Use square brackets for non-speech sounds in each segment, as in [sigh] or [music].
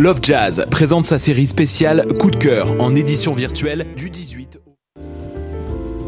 Love Jazz présente sa série spéciale Coup de cœur en édition virtuelle du 18 au...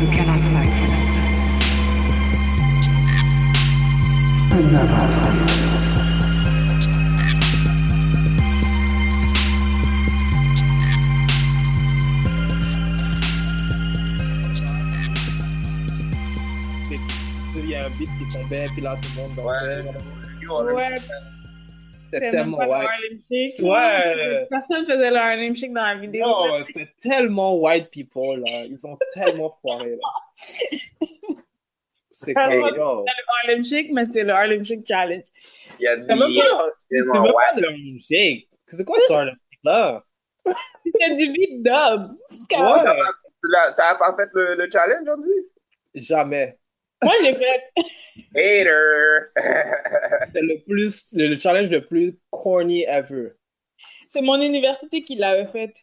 who cannot fight for themselves. Il y a un beat qui tombait, puis là, tout le monde dansait. Ouais. Ouais, C'était tellement pas le white. Harlem Shake. Ouais. Personne faisait le Harlem Shake dans la vidéo. Non, c'était tellement white people, là. Ils ont tellement foiré, là. C'est yo. C'est le Harlem Shake, mais c'est le Harlem Shake Challenge. Il y a C'est même des. pas, c'est même pas de Harlem Shake. C'est quoi ça, le là? C'était du beat dub. Ouais. T'as pas fait le, le challenge, on dit? Jamais. Moi, je l'ai fait. Hater! [laughs] C'est le plus, le, le challenge le plus corny ever. C'est mon université qui l'avait fait.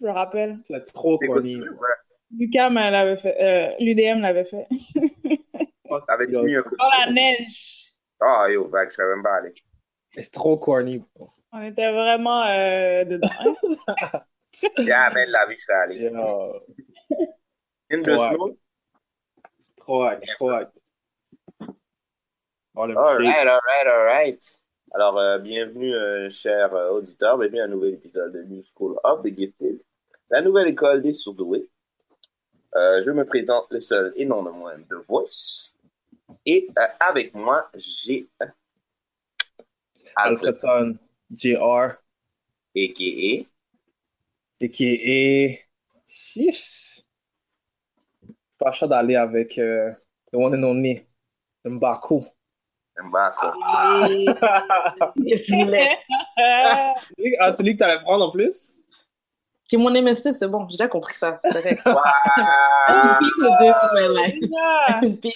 Je me rappelle. C'est trop corny. ouais. Elle l'avait fait. Euh, L'UDM l'avait fait. [laughs] Dans la neige. Ah, yo, back, je savais même pas aller. C'est trop corny. bro. On était vraiment euh, dedans. hein. [laughs] Jamais de la vie, je serais allé. In the snow? Trop hot. Oh, Alright, alright, alright. Alors, euh, bienvenue, euh, chers euh, auditeurs, bienvenue à un nouvel épisode de New School of the Gifted, la nouvelle école des surdoués. Euh, je me présente le seul et non le moins de Voice. Et euh, avec moi, j'ai Alfred, Alfredson, JR, a.k.a. a.k.a. Chiche. Pas chaud d'aller avec euh, the one and only, Mbaku. Mbako. Ah, tu dis que t'allais prendre en plus? Qui est mon MSC, c'est bon, j'ai déjà compris ça. C'est correct. Wow! Une piece.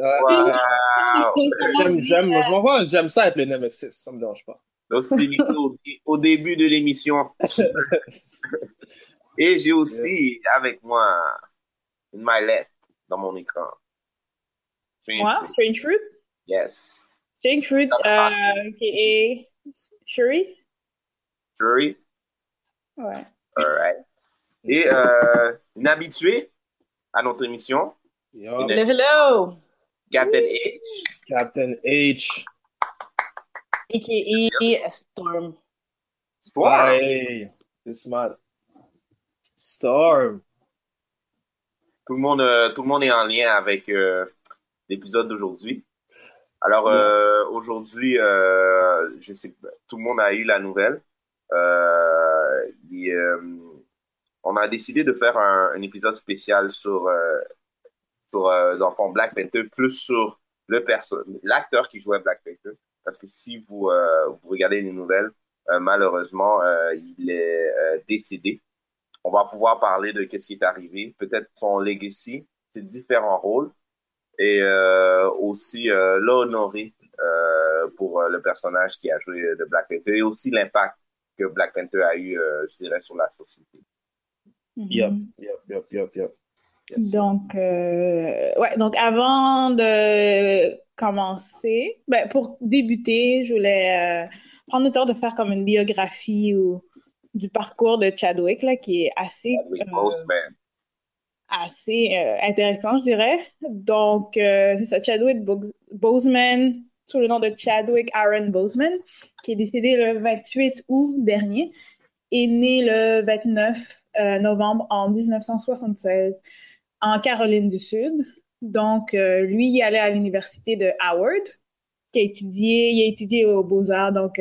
Ah! J'aime, j'aime, ça être le Nemesis, ça me dérange pas. Au, au début de l'émission. [laughs] Et j'ai aussi avec moi une mallette dans mon écran. Moi, Strange Fruit? Yes. Strange Fruit, euh, qui Shuri. Jury. Ouais. Alright. Et euh, une habituée à notre émission, Yo, Hello, hello. Captain H. Captain H. A.K.A. Storm. Wow. Hey, c'est smart. Storm. Tout le monde, euh, tout le monde est en lien avec euh, l'épisode d'aujourd'hui. Alors euh, aujourd'hui, euh, je sais, que tout le monde a eu la nouvelle. Et, on a décidé de faire un, un épisode spécial sur sur Black Panther, plus sur le l'acteur qui jouait Black Panther. Parce que si vous vous regardez les nouvelles, malheureusement, il est décédé. On va pouvoir parler de qu'est-ce qui est arrivé, peut-être son legacy, ses différents rôles Et euh, aussi euh, l'a honoré euh, pour euh, le personnage qui a joué de Black Panther et aussi l'impact que Black Panther a eu, euh, je dirais, sur la société. Yep, yep, yep, yep, yep. Yes. Donc, euh, ouais, donc avant de commencer, ben, pour débuter, je voulais euh, prendre le temps de faire comme une biographie ou du parcours de Chadwick, là, qui est assez, euh, assez euh, intéressant, je dirais. Donc, euh, c'est ça, Chadwick Bo- Boseman, sous le nom de Chadwick Aaron Boseman, qui est décédé le 28 août dernier, est né le 29 euh, novembre en 1976 en Caroline du Sud. Donc, lui, il allait à l'université de Howard, qui a étudié, il a étudié aux Beaux-Arts. Donc,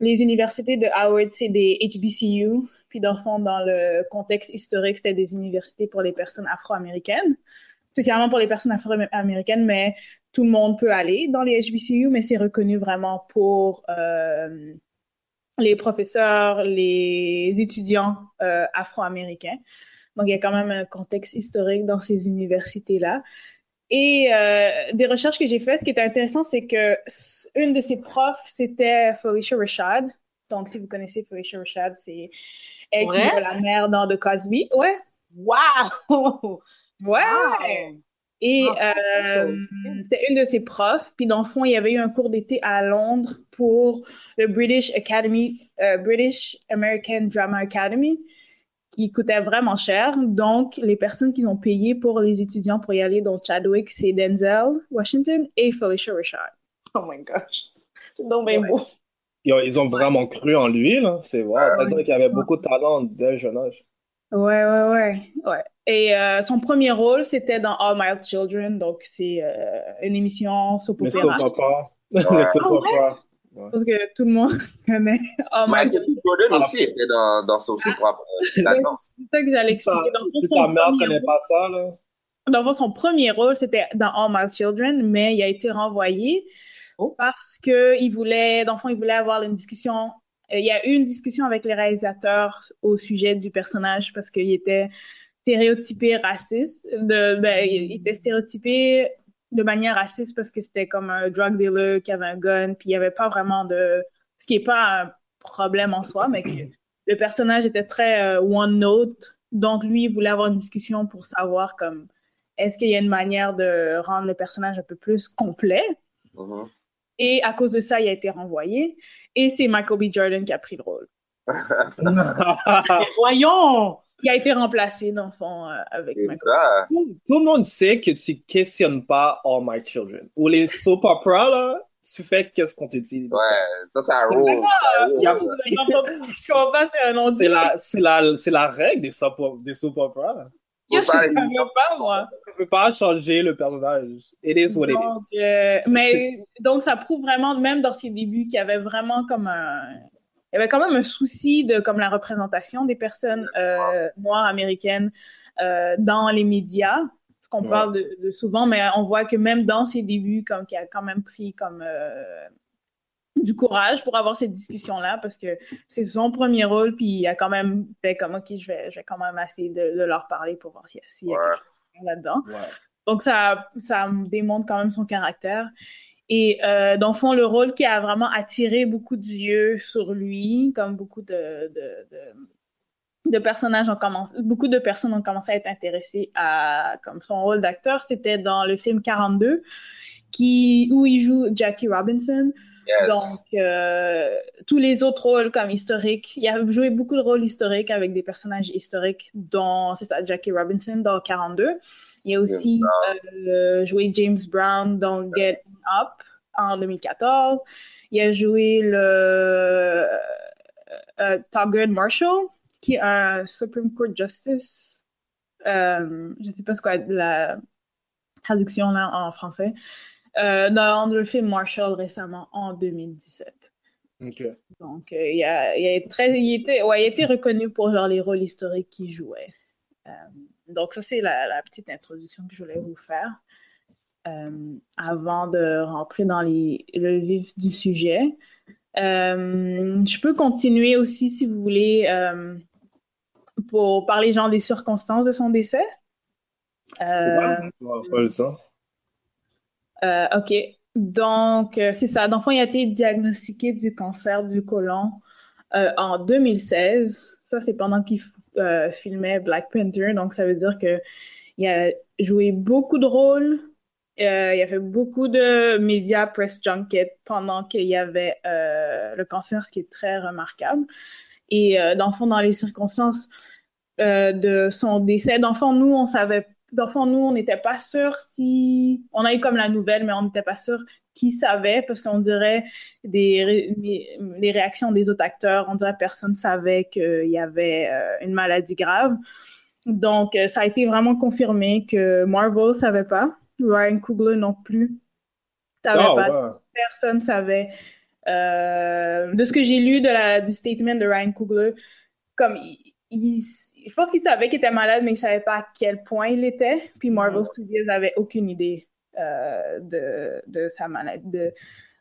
les universités de Howard, c'est des HBCU. Puis, dans le dans le contexte historique, c'était des universités pour les personnes afro-américaines, spécialement pour les personnes afro-américaines, mais tout le monde peut aller dans les HBCU, mais c'est reconnu vraiment pour euh, les professeurs, les étudiants euh, afro-américains. Donc, il y a quand même un contexte historique dans ces universités-là. Et euh, des recherches que j'ai faites, ce qui était intéressant, c'est que une de ses profs, c'était Felicia Rashad. Donc, si vous connaissez Felicia Rashad, c'est elle qui Ouais? joue la mère dans The Cosby. Ouais, Wow! ouais. Et Ah, euh, c'est une de ses profs. Puis dans le fond, il y avait eu un cours d'été à Londres pour le British Academy, euh, British American Drama Academy, qui coûtait vraiment cher. Donc, les personnes qui ont payé pour les étudiants pour y aller, dont Chadwick, c'est Denzel Washington et Felicia Rashad. [laughs] Oh my gosh. C'est donc bien beau. Ils ont, ils ont vraiment cru en lui, là. C'est vrai. Ça veut dire qu'il y avait beaucoup de talent dès le jeune âge. Ouais, ouais, ouais, ouais. Et euh, son premier rôle, c'était dans All My Children, donc c'est euh, une émission soap Le opéra. soap opera. Ouais. Le soap Ah ouais? opera. Parce que tout le monde [laughs] connaît All My Michael. Jordan aussi était dans, dans. C'est ça que j'allais expliquer. Dans le Si ta mère connaît rôle- pas ça, là. dans le son premier rôle, c'était dans All My Children, mais il a été renvoyé Oh. parce que il voulait, dans le fond, il voulait avoir une discussion. euh, Il y a eu une discussion avec les réalisateurs au sujet du personnage parce qu'il était stéréotypé raciste. De, ben, il était stéréotypé de manière raciste parce que c'était comme un drug dealer qui avait un gun, puis il n'y avait pas vraiment de... Ce qui n'est pas un problème en soi, mais que le personnage était très euh, one note. Donc lui, il voulait avoir une discussion pour savoir comme est-ce qu'il y a une manière de rendre le personnage un peu plus complet? Mhm. Et à cause de ça, il a été renvoyé. Et c'est Michael B. Jordan qui a pris le rôle. [laughs] Voyons! Il a été remplacé, dans le fond, euh, avec C'est Michael. ça. Tout le monde sait que tu questionnes pas All My Children. Ou les soap opera, là, tu fais qu'est-ce qu'on te dit. Ouais, ça, ça roule. Ça roule. C'est un nom C'est la, c'est la, c'est la règle des soap, des soap opera. Je pas- savais pas, moi. Tu peux pas changer le personnage. It is what it Donc, is. euh, mais donc ça prouve vraiment, même dans ses débuts, qu'il y avait vraiment comme un, il y avait quand même un souci de comme la représentation des personnes euh, noires américaines euh, dans les médias, ce qu'on Ouais. parle de, de souvent, mais on voit que même dans ses débuts, comme qu'il a quand même pris comme euh, du courage pour avoir cette discussion-là, parce que c'est son premier rôle, puis il a quand même fait comme ok, je vais, je vais quand même essayer de, de leur parler pour voir s'il y a, s'il y a Ouais. quelque chose là-dedans. Ouais. Donc, ça, ça démontre quand même son caractère. Et euh, dans le fond, le rôle qui a vraiment attiré beaucoup d'yeux sur lui, comme beaucoup de, de, de, de personnages ont commencé, beaucoup de personnes ont commencé à être intéressées à comme son rôle d'acteur, c'était dans le film 42, qui, où il joue Jackie Robinson. Yes. Donc, euh, tous les autres rôles comme historiques, il a joué beaucoup de rôles historiques avec des personnages historiques, dont, c'est ça, Jackie Robinson dans 42. Il a aussi euh, joué James Brown dans Get Up en 2014. Il a joué le euh, euh, Marshall, qui est un Supreme Court Justice. Je sais pas ce qu'est la traduction là en français. Euh, dans le film Marshall récemment en 2017. Ok. Donc, euh, il, a, il, a très, il, était, ouais, il a été reconnu pour genre, les rôles historiques qu'il jouait. Euh, donc, ça, c'est la, la, petite introduction que je voulais vous faire euh, avant de rentrer dans les, le vif du sujet. Euh, je peux continuer aussi, si vous voulez, euh, pour parler genre des circonstances de son décès. On va pas le. Euh, ok. Donc, euh, c'est ça. Dans le fond, il a été diagnostiqué du cancer du côlon euh, en 2016. Ça, c'est pendant qu'il euh, filmait Black Panther. Donc, ça veut dire que il a joué beaucoup de rôles. Euh, il a fait beaucoup de médias press junket pendant qu'il y avait euh, le cancer, ce qui est très remarquable. Et dans le dans les circonstances de son décès, dans le fond, nous, on savait, dans le fond, nous, on n'était pas sûr si, on a eu comme la nouvelle, mais on n'était pas sûr qui savait, parce qu'on dirait des les, les réactions des autres acteurs, on dirait personne savait qu'il y avait euh, une maladie grave. Donc, euh, ça a été vraiment confirmé que Marvel savait pas, Ryan Coogler non plus savait Ah, pas, personne savait. Euh, de ce que j'ai lu de la, du statement de Ryan Coogler, comme il, il- je pense qu'il savait qu'il était malade, mais il savait pas à quel point il était. Puis Marvel Studios avait aucune idée euh, de, de sa maladie, de,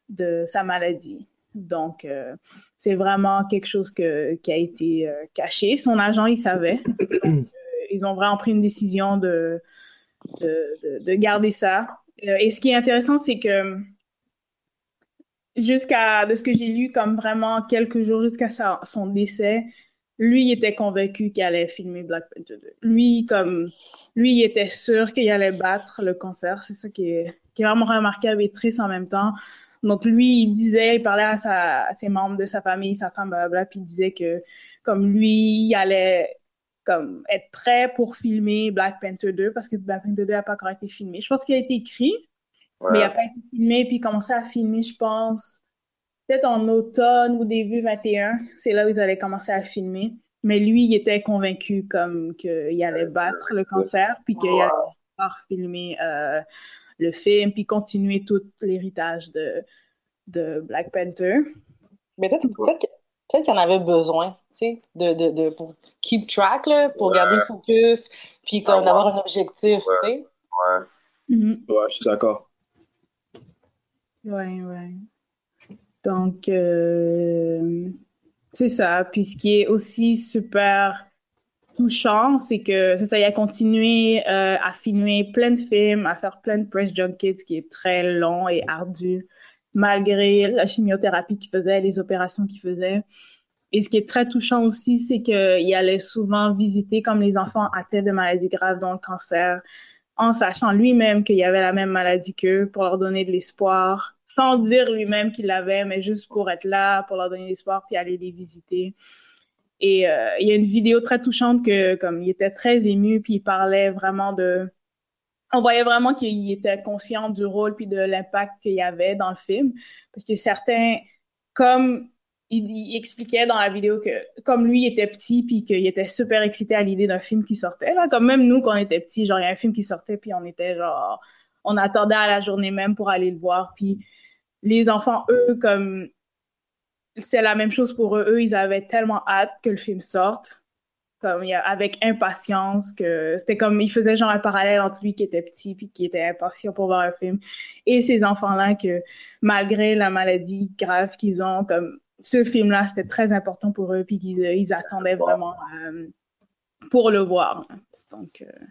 de sa maladie. Donc, euh, c'est vraiment quelque chose que, qui a été euh, caché. Son agent, il savait. Donc, ils ont vraiment pris une décision de, de, de, de garder ça. Et ce qui est intéressant, c'est que jusqu'à, de ce que j'ai lu, comme vraiment quelques jours jusqu'à son décès, lui, il était convaincu qu'il allait filmer Black Panther 2. Lui, comme, lui, il était sûr qu'il allait battre le cancer. C'est ça qui est, qui est vraiment remarquable et triste en même temps. Donc, lui, il disait, il parlait à, sa, à ses membres de sa famille, sa femme, blablabla, puis il disait que, comme lui, il allait, comme, être prêt pour filmer Black Panther 2, parce que Black Panther 2 n'a pas encore été filmé. Je pense qu'il a été écrit, Ouais. mais il n'a pas été filmé, puis il commençait à filmer, je pense, peut-être en automne ou début 21. C'est là où ils allaient commencer à filmer. Mais lui, il était convaincu comme qu'il allait battre le cancer, puis qu'il allait pouvoir filmer euh, le film, puis continuer tout l'héritage de, de Black Panther. Mais peut-être peut-être que- peut-être qu'il y en avait besoin, tu sais, de, de, de, pour keep track, là, pour garder le focus, puis comme d'avoir un objectif, tu sais. Ouais. Mhm. Ouais, je suis d'accord. Ouais, ouais. Donc, euh, c'est ça. Puis ce qui est aussi super touchant, c'est que c'est ça, il a continué euh, à filmer plein de films, à faire plein de press junkets, qui est très long et ardu, malgré la chimiothérapie qu'il faisait, les opérations qu'il faisait. Et ce qui est très touchant aussi, c'est qu'il allait souvent visiter comme les enfants atteints de maladies graves, dont le cancer, en sachant lui-même qu'il y avait la même maladie qu'eux, pour leur donner de l'espoir, sans dire lui-même qu'il l'avait, mais juste pour être là, pour leur donner l'espoir, puis aller les visiter. Et euh, il y a une vidéo très touchante que, comme il était très ému, puis il parlait vraiment de, on voyait vraiment qu'il était conscient du rôle puis de l'impact qu'il y avait dans le film, parce que certains, comme il, expliquait dans la vidéo que comme lui il était petit puis qu'il était super excité à l'idée d'un film qui sortait comme même nous quand on était petits genre il y a un film qui sortait puis on était genre on attendait à la journée même pour aller le voir puis les enfants eux comme c'est la même chose pour eux. Eux ils avaient tellement hâte que le film sorte. Comme avec impatience que c'était comme il faisait genre un parallèle entre lui qui était petit puis qui était impatient pour voir un film et ces enfants là que malgré la maladie grave qu'ils ont comme ce film là c'était très important pour eux puis qu'ils ils attendaient vraiment euh, pour le voir. Donc euh,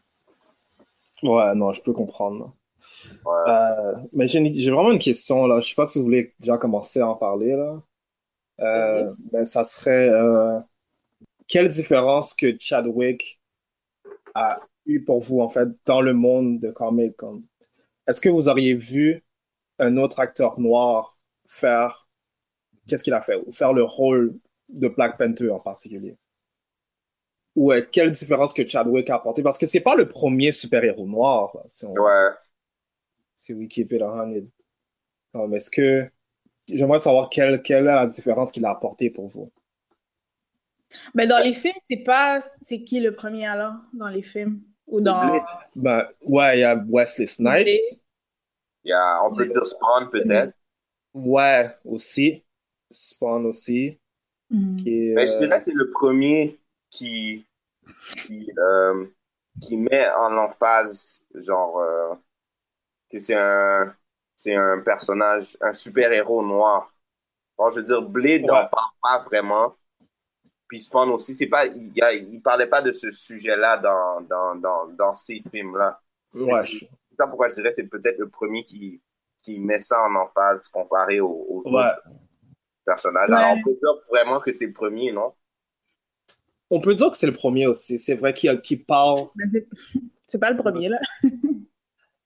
Ouais, non, je peux comprendre. Euh, mais j'ai vraiment une question là. Je sais pas si vous voulez déjà commencer à en parler là. Euh, ben, ça serait euh, quelle différence que Chadwick a eu pour vous en fait dans le monde de comics comme est-ce que vous auriez vu un autre acteur noir faire qu'est-ce qu'il a fait? Ou faire le rôle de Black Panther en particulier? Ou euh, quelle différence que Chadwick a apporté? Parce que c'est pas le premier super-héros noir là, si on- Ouais. Si we keep it est-ce que j'aimerais savoir quelle, quelle est la différence qu'il a apporté pour vous? mais dans les films c'est pas c'est qui le premier alors dans les films? Ou dans Ben, ouais, il y a Wesley Snipes. Il y a, on peut dire Spawn peut-être. Ouais, aussi. Spawn aussi. Qui est, Mais je euh, dirais que c'est le premier qui, qui, euh, qui met en emphase, genre, euh, que c'est un, c'est un personnage, un super-héros noir. Bon, je veux dire, Blade n'en Ouais. parle pas vraiment. Puis Spawn aussi, c'est pas, il, y a- il parlait pas de ce sujet-là dans, dans, dans, dans ces films-là. Ouais, C'est ça pourquoi je dirais que c'est peut-être le premier qui, qui met ça en emphase comparé aux, aux Ouais. autres personnages. Ouais. Alors, on peut dire vraiment que c'est le premier, non? On peut dire que c'est le premier aussi. C'est vrai qu'il qu'il c'est- [laughs] C'est pas le premier, là. [laughs]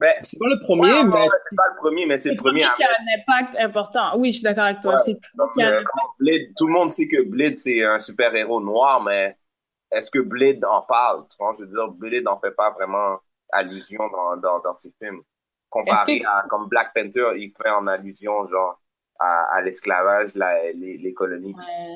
Ben, C'est pas le premier, ouais, mais c'est pas le premier, mais c'est le premier qui a un impact important. Oui, je suis d'accord avec toi. Ouais. Euh, Blade, tout le monde sait que Blade, c'est un super-héros noir, mais est-ce que Blade en parle? Tu vois, je veux dire, Blade n'en fait pas vraiment allusion dans, dans, dans ses films. Comparé que- à, comme Black Panther, il fait en allusion, genre, à, à l'esclavage, la- les, les colonies. Ouais.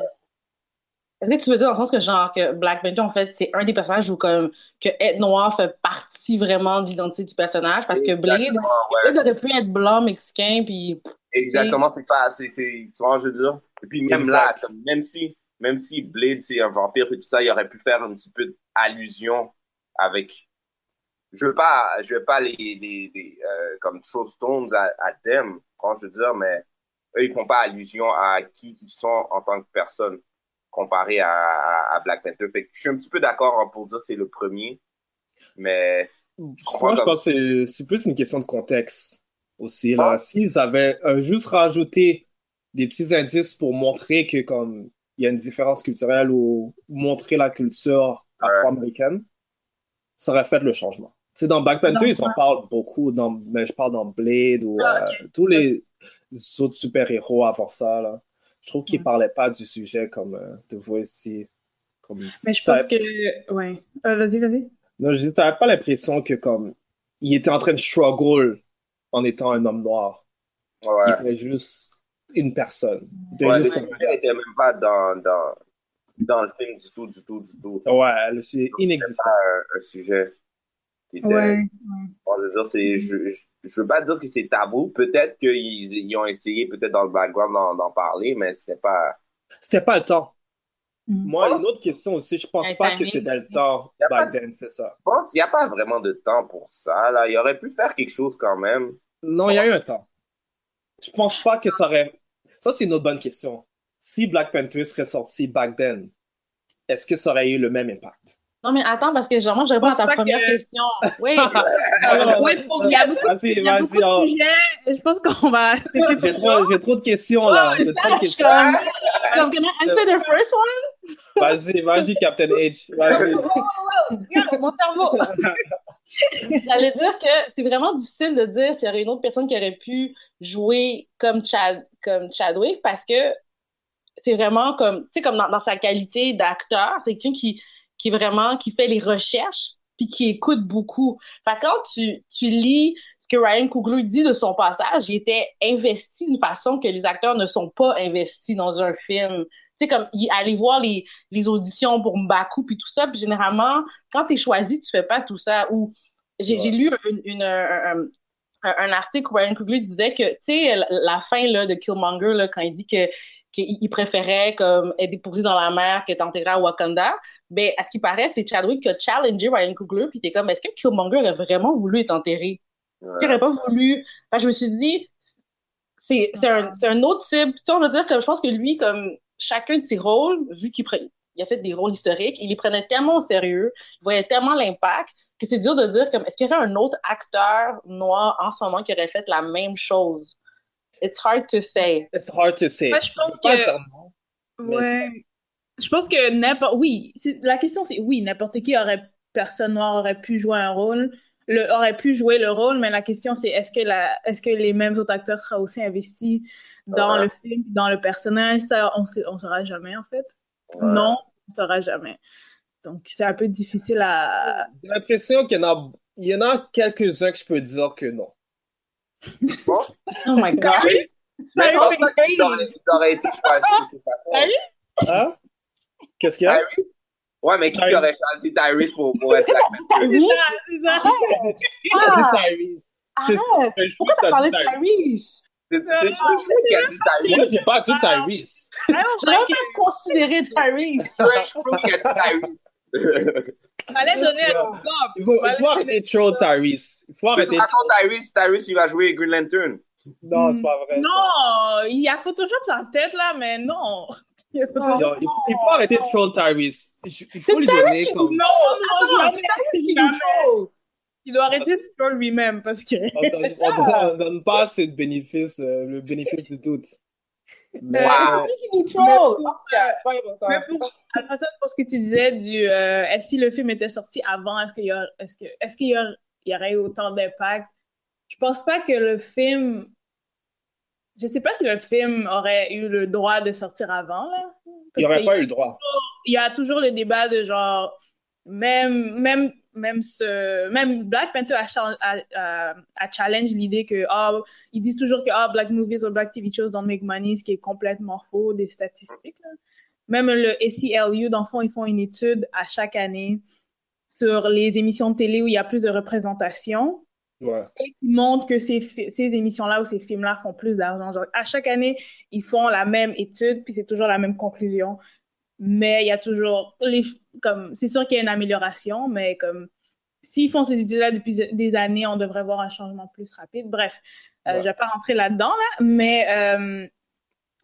Est-ce que tu veux dire dans le sens que genre que Black Panther en fait c'est un des personnages où comme que être noir fait partie vraiment de l'identité du personnage? Parce que Blade, ouais. Blade aurait pu être blanc mexicain puis Exactement, c'est pas, c'est, c'est, tu vois, je veux dire? Et puis même là, Exact. même si, même si Blade c'est un vampire et tout ça, il aurait pu faire un petit peu d'allusion avec, je veux pas, je veux pas les, les, les euh, comme throw stones à, à them, quand je veux dire, mais eux ils font pas allusion à qui ils sont en tant que personne comparé à, à, à Black Panther. Fait que je suis un petit peu d'accord pour dire que c'est le premier, mais moi, je pense que c'est- plus une question de contexte aussi. Là. Ah. S'ils avaient euh, juste rajouté des petits indices pour montrer que comme il y a une différence culturelle ou montrer la culture afro-américaine, ça aurait fait le changement. Tu sais, dans Black Panther, ils en parlent beaucoup, dans, mais je parle dans Blade ou Ah, euh, tous les autres super-héros avant ça. Là. Je trouve qu'ils parlaient pas du sujet comme euh, The Voice dit. Comme, Mais je pense que. Ouais. Euh, vas-y, vas-y. non, je dis, t'avais pas l'impression que comme il était en train de struggle en étant un homme noir. ouais. Il était juste une personne. Il était Ouais, juste le sujet était même pas dans, dans, dans le film du tout, du tout, du tout. Ouais, le sujet C'est inexistant. pas un, un sujet qui était, Ouais. Bon, je veux dire, c'est, je, je, je veux pas dire que c'est tabou. Peut-être qu'ils ils ont essayé, peut-être dans le background, d'en, parler, mais c'était pas. C'était pas le temps. Mm. Moi, pense- une autre question aussi, je pense pas que c'était le temps back then, c'est ça. Je pense qu'il n'y a pas vraiment de temps pour ça, là. Il aurait pu faire quelque chose quand même. Non, il y a eu un temps. Je pense pas que ça aurait. Ça, c'est une autre bonne question. Si Black Panther serait sorti back then, est-ce que ça aurait eu le même impact? Non mais attends parce que genre moi je réponds à ta première que- question [laughs] oui Alors, Ouais, pour- il y a beaucoup, Vas-y, il y a beaucoup vas-y, on- de sujets. Je pense qu'on va. [laughs] J'ai trop, j'ai trop de questions là. J'ai trop de questions. comme comme can I answer the first one? Vas-y, vas-y, Captain H. Vas-y. Regarde, mon cerveau [laughs] J'allais dire que c'est vraiment difficile de dire s'il y aurait une autre personne qui aurait pu jouer comme Chad, comme Chadwick parce que c'est vraiment comme, tu sais, comme dans, dans sa qualité d'acteur, c'est quelqu'un qui, qui vraiment, qui fait les recherches puis qui écoute beaucoup. Fait que quand tu, tu lis ce que Ryan Coogler dit de son passage, il était investi d'une façon que les acteurs ne sont pas investis dans un film. Tu sais, comme, il- aller voir les, les auditions pour Mbaku puis tout ça, puis généralement, quand t'es choisi, tu fais pas tout ça. Ou j'ai j'ai lu une, une, un, un- un- un article où Ryan Coogler disait que, tu sais, la, la fin là, de Killmonger, là, quand il dit que qu'il il préférait comme être déposé dans la mer qu'être enterré à Wakanda, ben, à ce qui paraît, c'est Chadwick qui a challengé Ryan Coogler, puis t'es comme, est-ce que Killmonger aurait vraiment voulu être enterré? Ouais. Qui aurait pas voulu? Que je me suis dit, c'est c'est un, c'est un autre type. Tu sais, on va dire que je pense que lui, comme chacun de ses rôles, vu qu'il pre- il a fait des rôles historiques, il les prenait tellement au sérieux, il voyait tellement l'impact, que c'est dur de dire comme, est-ce qu'il y aurait un autre acteur noir en ce moment qui aurait fait la même chose? It's hard to say. It's hard to say. Moi, je pense que- Ouais. Je pense que n'importe. Oui, la question c'est oui, n'importe qui aurait. Personne noire aurait pu jouer un rôle, le, aurait pu jouer le rôle, mais la question c'est est-ce que la, est-ce que les mêmes autres acteurs seraient aussi investis dans Ouais. le film, dans le personnage? Ça, on sait, on saura jamais en fait. Ouais. Non, on saura jamais. Donc c'est un peu difficile à. J'ai l'impression qu'il y en a, il y en a quelques-uns que je peux dire que non. Oh my [laughs] God. Mais je pense pas qu'il aurait, il aurait été choisi de toute façon. Sérieux? Hein? Qu'est-ce qu'il y a? Tyrese? Ouais, mais qui Tyrese. aurait choisi Tyrese pour, pour être Black Panther? C'est ça, c'est ça. Il a dit Tyrese. Arrête! Pourquoi t'as parlé dit de Tyrese. Tyrese? C'est qui a dit Tyrese. Moi, j'ai pas dit Tyrese. Je n'avais like it. pas considéré Tyrese. Qui a dit Tyrese. Fallait donner un Il exemple. faut, il faut arrêter de troll Tyrese. Il faut arrêter toute de façon, Tyrese, Tyrese, il va jouer Green Lantern. Non, c'est pas vrai. ça. Non, il y a Photoshop sur la tête là, mais non. Il a. Non, faut, il faut arrêter de troll Tyrese. Il faut lui donner comme. Non, non, Non, troll. Il doit arrêter de spoil lui-même parce que. On ça. [laughs] donne- on donne pas assez de bénéfices, euh, le bénéfice du doute. Mais, Wow. Nous troll? Mais- c'est pas important. Mais pour, pour ce que tu disais du, euh, est-ce que le film était sorti avant, est-ce qu'il y a, est-ce que, est-ce qu'il y, a- il y aurait eu autant d'impact? Je pense pas que le film, je sais pas si le film aurait eu le droit de sortir avant, là. il n'y Parce aurait qu'il pas eu le droit. il y a toujours le débat de genre, même, même, même ce, même Black Panther a, cha- a, a- a challenge l'idée que, ah, ils disent toujours que, ah, Black movies or Black TV shows don't make money, ce qui est complètement faux des statistiques, là. Même le ACLU, dans le fond, ils font une étude à chaque année sur les émissions de télé où il y a plus de représentation Ouais. et qui montrent que ces, ces émissions-là ou ces films-là font plus d'argent. Genre, à chaque année, ils font la même étude, puis c'est toujours la même conclusion. Mais il y a toujours, les, comme, c'est sûr qu'il y a une amélioration, mais comme, s'ils font ces études-là depuis des années, on devrait voir un changement plus rapide. Bref, euh, Ouais. je vais pas rentrer là-dedans, là, mais, euh,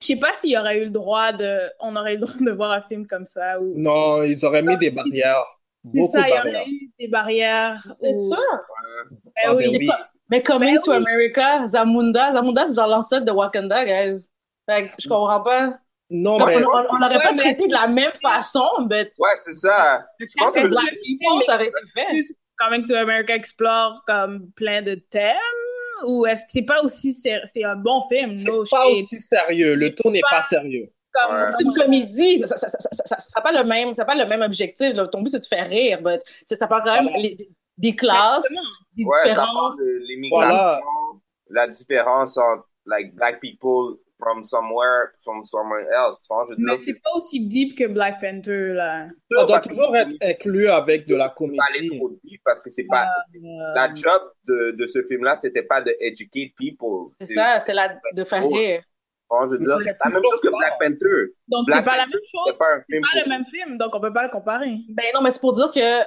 je sais pas s'il y aurait eu le droit de, on aurait eu le droit de voir un film comme ça ou, Non, ils auraient mis des barrières. C'est Beaucoup ça, de il y barrières. aurait eu des barrières. C'est ou- sûr. Ben Ah, oui. ben oui. Mais Coming Ben to oui. America, Zamunda, Zamunda, c'est genre l'ancêtre de Wakanda, guys. Fait que je comprends pas. Non, mais on, l'aurait Ouais, pas mais- traité de la même façon, mais Ouais, c'est ça. Je pense que People, ça aurait été fait. plus Coming to America explore comme plein de thèmes ou est-ce que c'est pas aussi c'est c'est un bon film? C'est no pas shade. aussi sérieux. Le ton n'est pas sérieux. Comme Ouais. C'est une comédie, ça, ça, ça, ça, ça, ça a pas le même, ça pas le même objectif. Là. Ton but, c'est de faire rire, mais c'est- ça parle quand même les- des classes, Exactement. des Ouais, différences. de Voilà. la différence entre like black people from somewhere from somewhere else. Tu vois, je mais c'est pas aussi deep que Black Panther là Ça doit toujours être inclus avec de la pas aller comédie. trop deep parce que c'est pas Euh, la job de, de ce film-là, c'était pas de educate people. C'est ça, c'était de faire rire. Vois, je veux dire, la même chose que Black Panther. donc c'est pas la même chose C'est pas le même film donc on peut pas le comparer Ben non, mais c'est pour dire que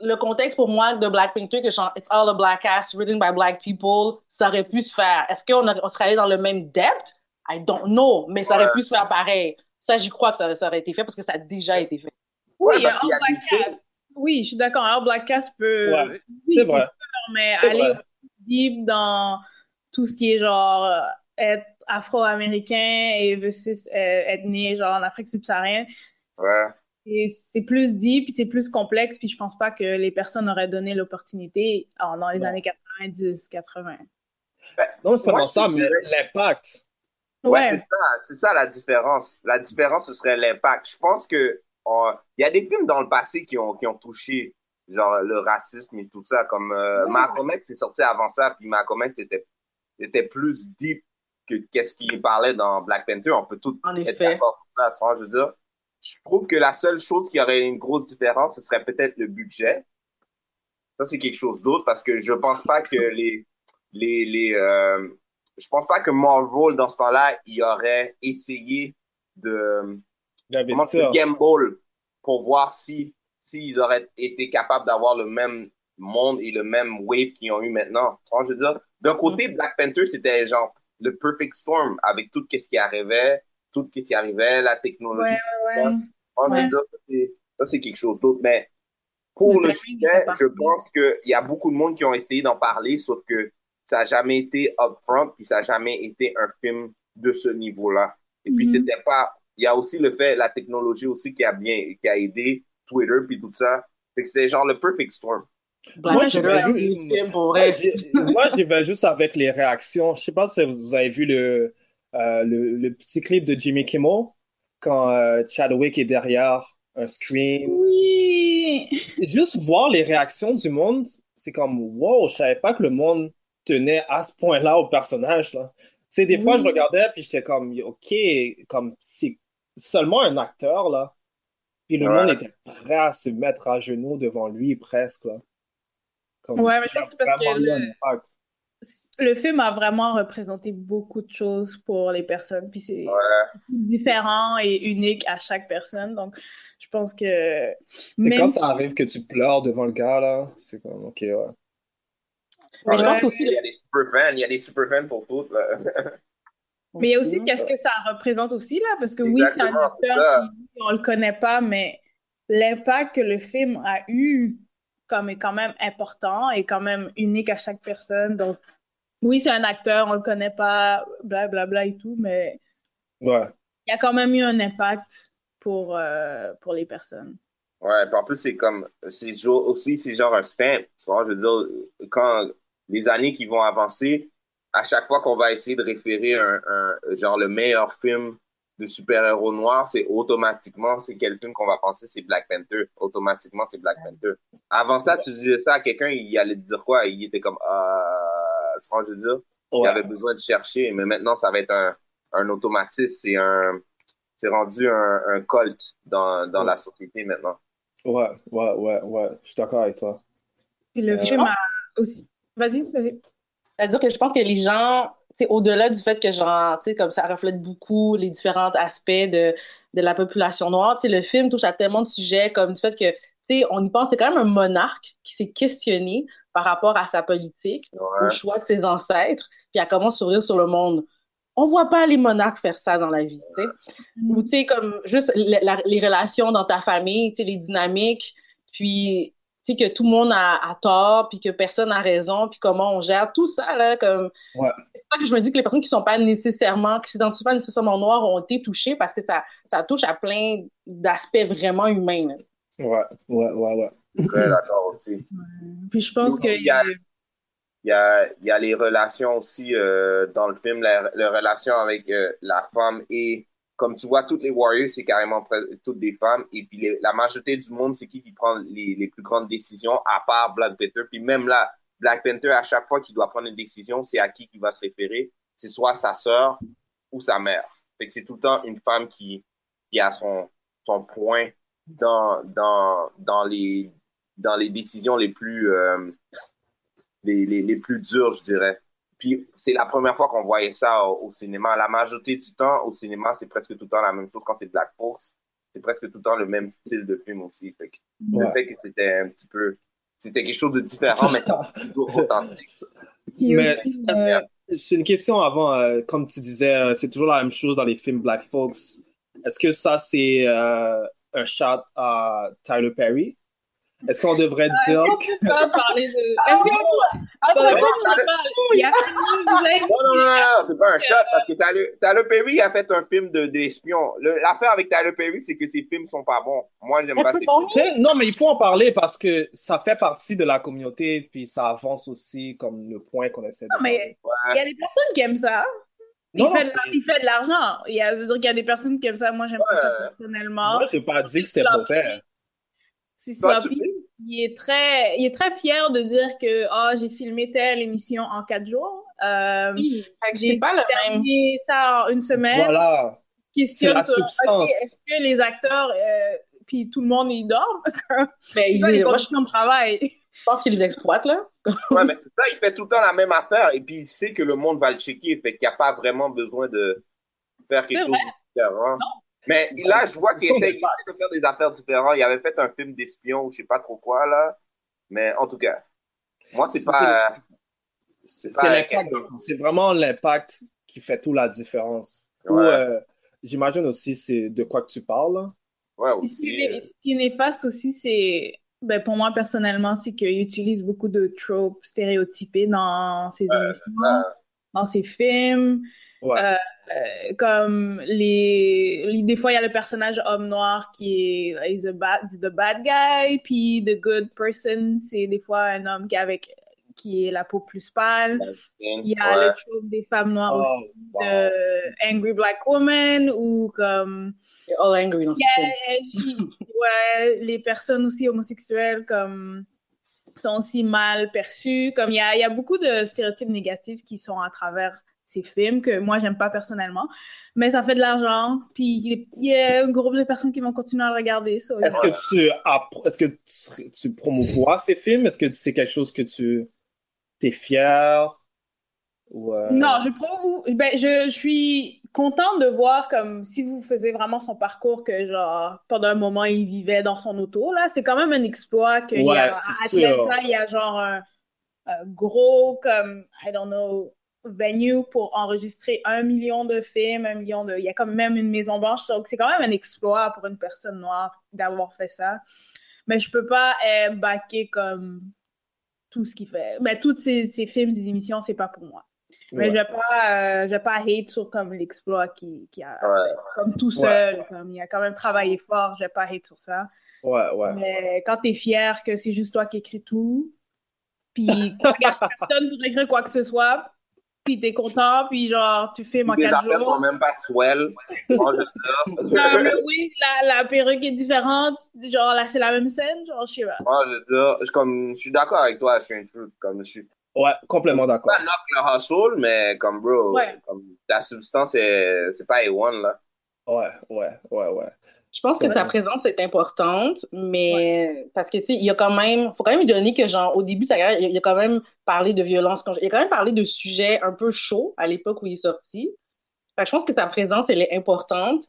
le contexte pour moi de Black Panther, que genre, it's all a black ass, written by black people, ça aurait pu se faire. Est-ce qu'on on serait allé dans le même depth? I don't know, mais ça aurait pu se faire pareil. Ça, j'y crois que ça, ça aurait été fait parce que ça a déjà été fait. oui Ouais, All Black Cast oui je suis d'accord All Black Cast peut Ouais, oui, c'est vrai. sûr, mais aller vrai. deep dans tout ce qui est genre euh, être afro-américain et versus euh, être né genre en Afrique subsaharienne Ouais. Et c'est plus deep, puis c'est plus complexe, puis je pense pas que les personnes auraient donné l'opportunité en- dans les Non. années 90, 80. Non seulement ça, mais l'impact. Ouais, Ouais. c'est ça, c'est ça la différence. La différence, ce serait l'impact. Je pense que il y a des films dans le passé qui ont qui ont touché genre le racisme et tout ça, comme euh, Malcolm X c'est sorti avant ça, puis Malcolm X c'était c'était plus deep que qu'est-ce qu'il parlait dans Black Panther. On peut tout En être d'accord Je veux dire, je trouve que la seule chose qui aurait une grosse différence, ce serait peut-être le budget. Ça c'est quelque chose d'autre parce que je pense pas que les les les euh, je pense pas que Marvel dans ce temps-là il aurait essayé de D'investir. gamble pour voir si s'ils auraient été capables d'avoir le même monde et le même wave qu'ils ont eu maintenant. Je veux dire, d'un côté Black Panther c'était genre le perfect storm avec tout ce qui arrivait, tout ce qui arrivait, la technologie. Ouais, ouais, ouais. Ça, c'est- quelque chose d'autre. Mais pour Le le sujet, je pense qu'il y a beaucoup de monde qui ont essayé d'en parler, sauf que ça n'a jamais été upfront, puis ça n'a jamais été un film de ce niveau-là. Et puis Mhm. c'était pas. Il y a aussi le fait, la technologie aussi qui a bien, qui a aidé Twitter puis tout ça. C'est que c'était genre le perfect storm. Black Moi, j'y vais juste avec les réactions. Je sais pas si vous avez vu le, euh, le, le petit clip de Jimmy Kimmel quand euh, Chadwick est derrière un screen. Oui. Juste voir les réactions du monde, c'est comme wow, je savais pas que le monde tenait à ce point-là au personnage là. Tu sais, des fois, je regardais puis j'étais comme ok, comme c'est seulement un acteur là. Puis le Ouais. monde était prêt à se mettre à genoux devant lui presque là. Comme, Ouais, mais je pense que c'est parce que le- impact. Le film a vraiment représenté beaucoup de choses pour les personnes, puis c'est Ouais. différent et unique à chaque personne. Donc, je pense que C'est même quand ça arrive que tu pleures devant le gars, là. C'est comme, ok, ouais. Mais je pense qu'aussi, Il y a des super fans, il y a des super fans pour tout. Là. [laughs] Mais il y a aussi qu'est-ce que ça représente aussi là, parce que oui, c'est un acteur on le connaît pas, mais l'impact que le film a eu comme est quand même important et quand même unique à chaque personne. Donc, oui, c'est un acteur, on le connaît pas, bla bla bla et tout, mais Ouais. il y a quand même eu un impact pour, euh, pour les personnes. Ouais, puis en plus, c'est comme, c'est aussi, c'est genre un stamp. Tu vois, je veux dire, quand les années qui vont avancer, à chaque fois qu'on va essayer de référer un, un genre le meilleur film de super-héros noirs, c'est automatiquement, c'est quel film qu'on va penser, c'est Black Panther. Automatiquement, c'est Black Panther. Avant ça, tu disais ça à quelqu'un, il allait te dire quoi? Il était comme, euh, vois, je veux dire, il Ouais. avait besoin de chercher, mais maintenant, ça va être un, un automatisme, c'est un, c'est rendu un, un culte dans, dans la société maintenant. Ouais, ouais, ouais, ouais. Je suis d'accord avec toi. Puis le Euh, film a aussi. Vas-y, vas-y. C'est-à-dire que je pense que les gens, au-delà du fait que genre, tu sais, comme ça reflète beaucoup les différents aspects de, de la population noire. Tu sais, le film touche à tellement de sujets comme du fait que, tu sais, on y pense, c'est quand même un monarque qui s'est questionné par rapport à sa politique, au choix de ses ancêtres, puis à comment s'ouvrir sur le monde. On voit pas les monarques faire ça dans la vie, tu sais. Ou, tu sais, comme juste la- la- les relations dans ta famille, tu sais, les dynamiques, puis, tu sais, que tout le monde a, a tort, puis que personne n'a raison, puis comment on gère tout ça, là, comme... Ouais. C'est ça que je me dis que les personnes qui sont pas nécessairement, qui s'identifient pas nécessairement noires ont été touchées parce que ça, ça touche à plein d'aspects vraiment humains, là. Ouais, ouais, ouais, ouais. Très d'accord aussi. Puis je pense que. Il y a, il y a, il y a les relations aussi euh, dans le film, la, la relation avec euh, la femme et comme tu vois, toutes les Warriors, c'est carrément toutes des femmes. Et puis les- la majorité du monde, c'est qui qui prend les, les plus grandes décisions, à part Black Panther. Puis même là, Black Panther, à chaque fois qu'il doit prendre une décision, c'est à qui qu'il va se référer. C'est soit sa sœur ou sa mère. Fait que c'est tout le temps une femme qui, qui a son, son point dans, dans, dans les, dans les décisions les plus, euh, les, les, les plus dures, je dirais. Puis c'est la première fois qu'on voyait ça au, au cinéma. La majorité du temps, au cinéma, c'est presque tout le temps la même chose. Quand c'est Black Force, c'est presque tout le temps le même style de film aussi. Fait que Ouais. le fait que c'était un petit peu, c'était quelque chose de différent, mais [laughs] toujours authentique. Mais euh, c'est une question avant, euh, comme tu disais, euh, c'est toujours la même chose dans les films Black Folks. Est-ce que ça, c'est euh, un shot à Tyler Perry? Est-ce qu'on devrait dire Est-ce qu'on peut pas parler de. Est-ce. Faudrait pas qu'on en parle. Il y a vous avez- Non, non, non, non, non, c'est pas un shot, parce que Tyler, Perry a fait un film de d'espion. Le- L'affaire avec Tyler Perry, c'est que ses films sont pas bons. Moi, j'aime pas ses films. Non, mais il faut en parler parce que ça fait partie de la communauté, puis ça avance aussi comme le point qu'on essaie de Non, mais Ouais. il y a des personnes qui aiment ça. Il, Non, non, fait, il fait de l'argent. Il y a, qu'il y a des personnes qui aiment ça. Moi, j'aime pas ça Ouais. personnellement. Moi, j'ai pas dit que c'était mauvais. C'est sloppy. dis? Il est très, il est très fier de dire que ah j'ai filmé telle émission en quatre jours. Euh, Oui, j'ai pas le même. terminé ça en une semaine. Voilà. Question la sur, substance. est-ce que les acteurs euh, puis tout le monde ils dorment? [laughs] Ben, C'est il- les moi, je conditions de travail? [laughs] pense qu'ils les exploitent, là. Ouais, mais c'est ça, il fait tout le temps la même affaire, et puis il sait que le monde va le checker, fait qu'il n'y a pas vraiment besoin de faire quelque chose de différent. Mais là, je vois qu'il essaie, de faire des affaires différentes. Il avait fait un film d'espion, je sais pas trop quoi, là. Mais en tout cas, moi, c'est pas... C'est l'impact, c'est vraiment l'impact qui fait toute la différence. Ou, Ouais. euh, j'imagine aussi c'est de quoi que tu parles. là. Ouais, Puis Ce qui aussi. est, ce qui est néfaste aussi, c'est, ben, pour moi personnellement, c'est qu'il utilise beaucoup de tropes stéréotypés dans ses émissions, dans ses films. Ouais. Euh, euh, comme les, les- des fois, il y a le personnage homme noir qui est a bad, the bad guy, puis the good person, c'est des fois un homme qui, est avec, qui est la peau plus pâle. Il y a Ouais. le trope des femmes noires Oh, aussi, wow. de Angry Black Woman, ou comme They're all angry dans. Yeah, she- ouais, les personnes aussi homosexuelles comme sont aussi mal perçues. Comme il y a, il y a beaucoup de stéréotypes négatifs qui sont à travers ces films que moi j'aime pas personnellement, mais ça fait de l'argent. Puis il y a un groupe de personnes qui vont continuer à le regarder. so, Est-ce que tu est-ce que tu, tu promouvois ces films? Est-ce que c'est quelque chose que tu es fier? Euh, Non, je prends ben, je, je suis contente de voir comme si vous faisiez vraiment son parcours que genre pendant un moment il vivait dans son auto là, c'est quand même un exploit qu'il y Ouais, a à c'est Atlanta, sûr. il y a genre un, un gros comme I don't know venue pour enregistrer un million de films, un million de il y a quand même une Maison Blanche donc c'est quand même un exploit pour une personne noire d'avoir fait ça. mais je peux pas euh, backer comme tout ce qu'il fait. Mais toutes ces, ces films, ces émissions, c'est pas pour moi. Mais Ouais. je pas, euh, pas hate sur comme l'exploit qui, qui a, Ouais. comme tout seul, comme il a quand même travaillé fort, je vais pas hate sur ça. Ouais, ouais. Mais quand t'es fier que c'est juste toi qui écris tout, puis tu regardes personne pour écrire quoi que ce soit, puis t'es content, puis genre tu filmes en Les quatre affaires sont jours. même pas swell. Moi, je sais [laughs] Non, mais oui, la, la perruque est différente, genre là c'est la même scène, genre je sais pas. Moi, je dire, je, comme, je suis d'accord avec toi, je suis un truc, comme, je suis Ouais, complètement d'accord. pas knock le hustle, mais comme, bro, Ouais. comme, ta substance, est- c'est pas A1, là. Ouais, ouais, ouais, ouais. Je pense que sa présence est importante, mais parce que tu sais, il y a quand même, faut quand même lui donner que genre au début de sa carrière, il a- il a quand même parlé de violence, il a quand même parlé de sujets un peu chauds à l'époque où il est sorti. Fait que je pense que sa présence elle est importante.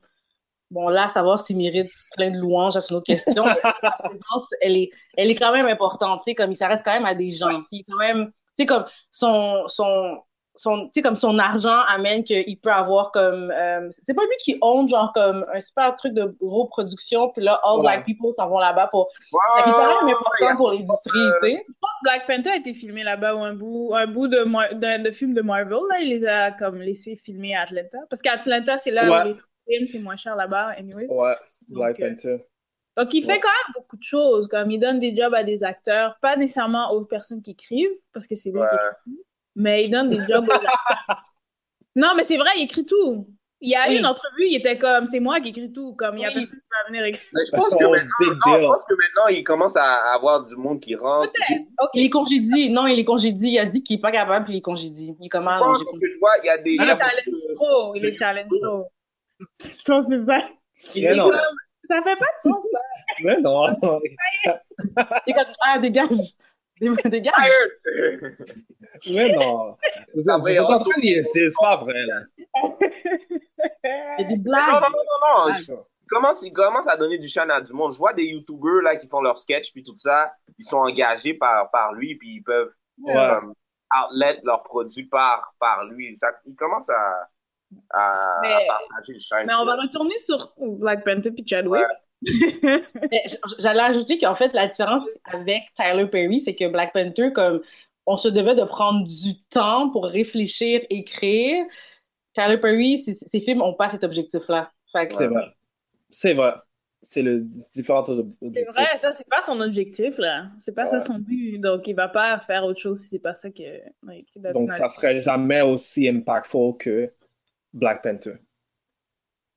Bon là, savoir s'il mérite plein de louanges, c'est une autre question. mais sa [laughs] présence, elle est, elle est quand même importante, tu sais, comme il s'arrête quand même à des gens, il est quand même, tu sais comme son son son, tu sais, comme son argent amène qu'il peut avoir comme, euh, c'est pas lui qui own, genre, comme un super truc de gros production, puis là, all black people s'en vont là-bas pour, quand même ouais, important pour l'industrie, tu sais. Je pense que Black Panther a été filmé là-bas ou un bout, un bout de, Mar- de, de film de Marvel, là, il les a comme laissé filmer à Atlanta. Parce qu'Atlanta, c'est là Ouais. où les films, c'est moins cher là-bas, anyway. Ouais, Black Donc, euh, Panther. Donc, il fait Ouais. quand même beaucoup de choses, comme il donne des jobs à des acteurs, pas nécessairement aux personnes qui écrivent, parce que c'est lui Ouais. qui écrit, mais il donne des jobs aux acteurs. [laughs] Non, mais c'est vrai, il écrit tout. Il y a eu Oui. une entrevue, il était comme, c'est moi qui écris tout, comme, il y a Oui. personne qui va venir écrire. Mais je pense que Oh, maintenant, non, je pense que maintenant, il commence à avoir du monde qui rentre. Je Peut-être, ok. Il est congédié. Non, il est congédié. Il a dit qu'il est pas capable, puis il est congédié. Il est comme, ah, non, pense que je vois, il y a des, il est challenge trop, il est challenge trop. Je pense que c'est ça. Il est non. comme, ça fait pas de sens, ça. Mais non. Il est comme, ah, dégage. Dégage. Tired! Mais [laughs] non. Vous Ça êtes, vous va, êtes en train essayer, c'est pas vrai, là. Il y a des Non, blagues. non, non, non, non. Ah, je- Il commence, il commence à donner du chien à du monde. Je vois des YouTubers, là, qui font leurs sketchs, puis tout ça. Ils sont engagés par, par lui, puis ils peuvent, Ouais. outlet leurs produits par, par lui. Ça, il commence à, à, Mais- à partager le chien. Mais on va retourner sur Black Panther puis Chadwick. J'allais ajouter qu'en fait, la différence avec Tyler Perry, c'est que Black Panther, comme, on se devait de prendre du temps pour réfléchir, écrire. Tyler Perry, ses, films ont pas cet objectif-là. C'est vrai. C'est vrai. C'est le différent C'est objectif. vrai, ça, c'est pas son objectif, là. C'est pas ça son but. Donc, il va pas faire autre chose si c'est pas ça que. ouais, Donc, ça serait jamais aussi impactful que Black Panther.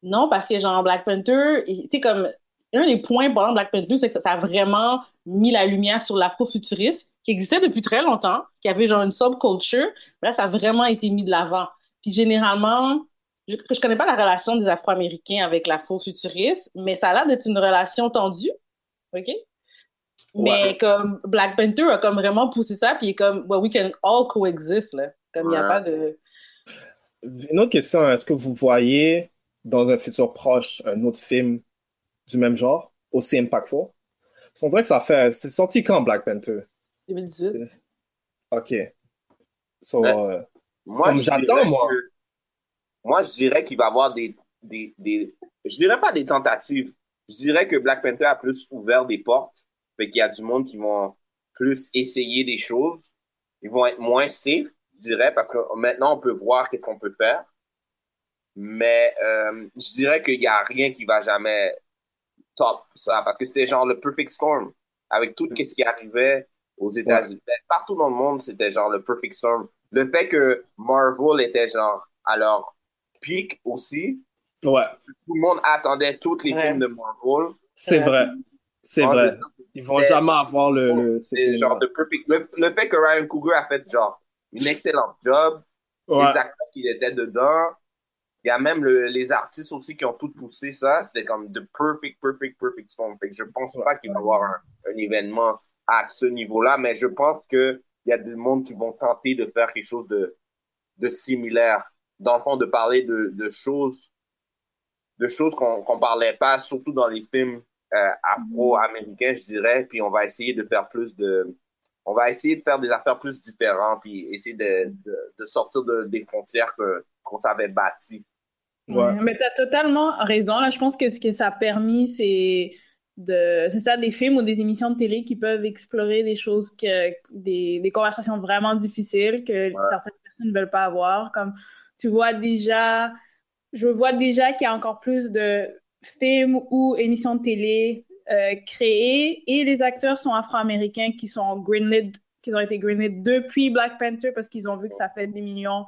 Non, parce que genre Black Panther, tu sais comme un des points importants de Black Panther, c'est que ça a vraiment mis la lumière sur l'afrofuturisme qui existait depuis très longtemps, qui avait genre une subculture, mais là ça a vraiment été mis de l'avant. Puis généralement, je, je connais pas la relation des Afro-Américains avec l'afrofuturisme, mais ça a l'air d'être une relation tendue, ok? Mais Ouais. comme Black Panther a comme vraiment poussé ça, puis il est comme, well, we can all coexist là, comme il y a Ouais. pas de Une autre question, est-ce que vous voyez dans un futur proche un autre film du même genre, aussi impactful? Qu'on dirait que ça fait. C'est sorti quand Black Panther? 2018. Ok. So, Ouais. euh, Moi, Comme j'attends, moi. que- moi, je dirais qu'il va y avoir des, des, des, je dirais pas des tentatives. Je dirais que Black Panther a plus ouvert des portes. Fait qu'il y a du monde qui vont plus essayer des choses. Ils vont être moins safe, je dirais, parce que maintenant, on peut voir qu'est-ce qu'on peut faire. Mais, euh, je dirais qu'il y a rien qui va jamais top ça, parce que c'était genre le perfect storm. Avec tout ce qui arrivait aux États-Unis. Partout dans le monde, c'était genre le perfect storm. Le fait que Marvel était genre à leur pic aussi, ouais, tout le monde attendait tous les Ouais. films de Marvel. c'est vrai. C'est vrai. Ils vont jamais avoir le. le film-là. genre de perfect. Le, le fait que Ryan Coogler a fait genre une excellente job, Ouais. les acteurs qui étaient dedans, il y a même le- les artistes aussi qui ont tout poussé ça. C'était comme the perfect, perfect, perfect storm. Fait que je pense pas qu'il va y avoir un, événement à ce niveau-là, mais je pense que il y a des mondes qui vont tenter de faire quelque chose de, de similaire. Dans le fond, de parler de, de choses, de choses qu'on qu'on parlait pas, surtout dans les films euh, afro-américains, je dirais. Puis on va essayer de faire plus de, on va essayer de faire des affaires plus différentes, puis essayer de, de, sortir de, des frontières que qu'on s'avait bâties. Ouais. Mais t'as totalement raison. Là, je pense que ce que ça a permis, c'est de c'est ça des films ou des émissions de télé qui peuvent explorer des choses que des, des conversations vraiment difficiles que certaines personnes ne veulent pas avoir comme tu vois déjà je vois déjà qu'il y a encore plus de films ou émissions de télé euh, créés et les acteurs sont afro-américains qui sont greenlit qui ont été greenlit depuis Black Panther parce qu'ils ont vu que ça fait des millions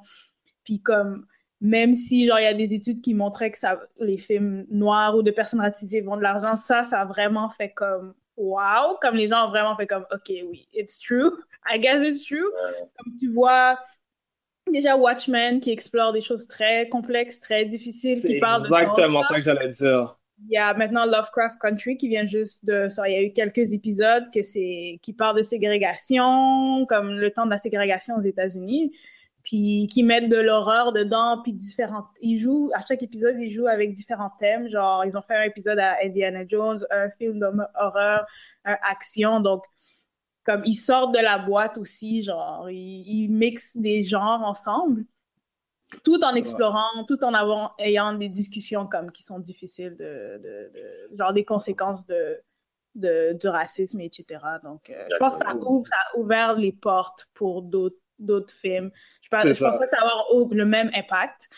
puis comme même si genre il y a des études qui montraient que ça les films noirs ou de personnes racisées vont de l'argent ça ça a vraiment fait comme wow! Comme les gens ont vraiment fait comme ok oui it's true. [laughs] I guess it's true. Comme tu vois déjà Watchmen qui explore des choses très complexes très difficiles qui parle de exactement ça que j'allais dire. il y a maintenant Lovecraft Country qui vient juste de ça. Il y a eu quelques épisodes que c'est qui parlent de ségrégation, comme le temps de la ségrégation aux États-Unis, puis qui mettent de l'horreur dedans, puis différents. Ils jouent à chaque épisode, ils jouent avec différents thèmes. Genre, ils ont fait un épisode à Indiana Jones, un film d'horreur, un action. Donc, comme ils sortent de la boîte aussi, genre, ils, ils mixent des genres ensemble tout en explorant, tout en ayant des discussions comme qui sont difficiles de, de, de- genre des conséquences de, de du racisme, etc. Donc, euh, je pense que ça ouvre, ça a ouvert les portes pour d'autres d'autres films. Je je pense pas que ça va avoir le même impact,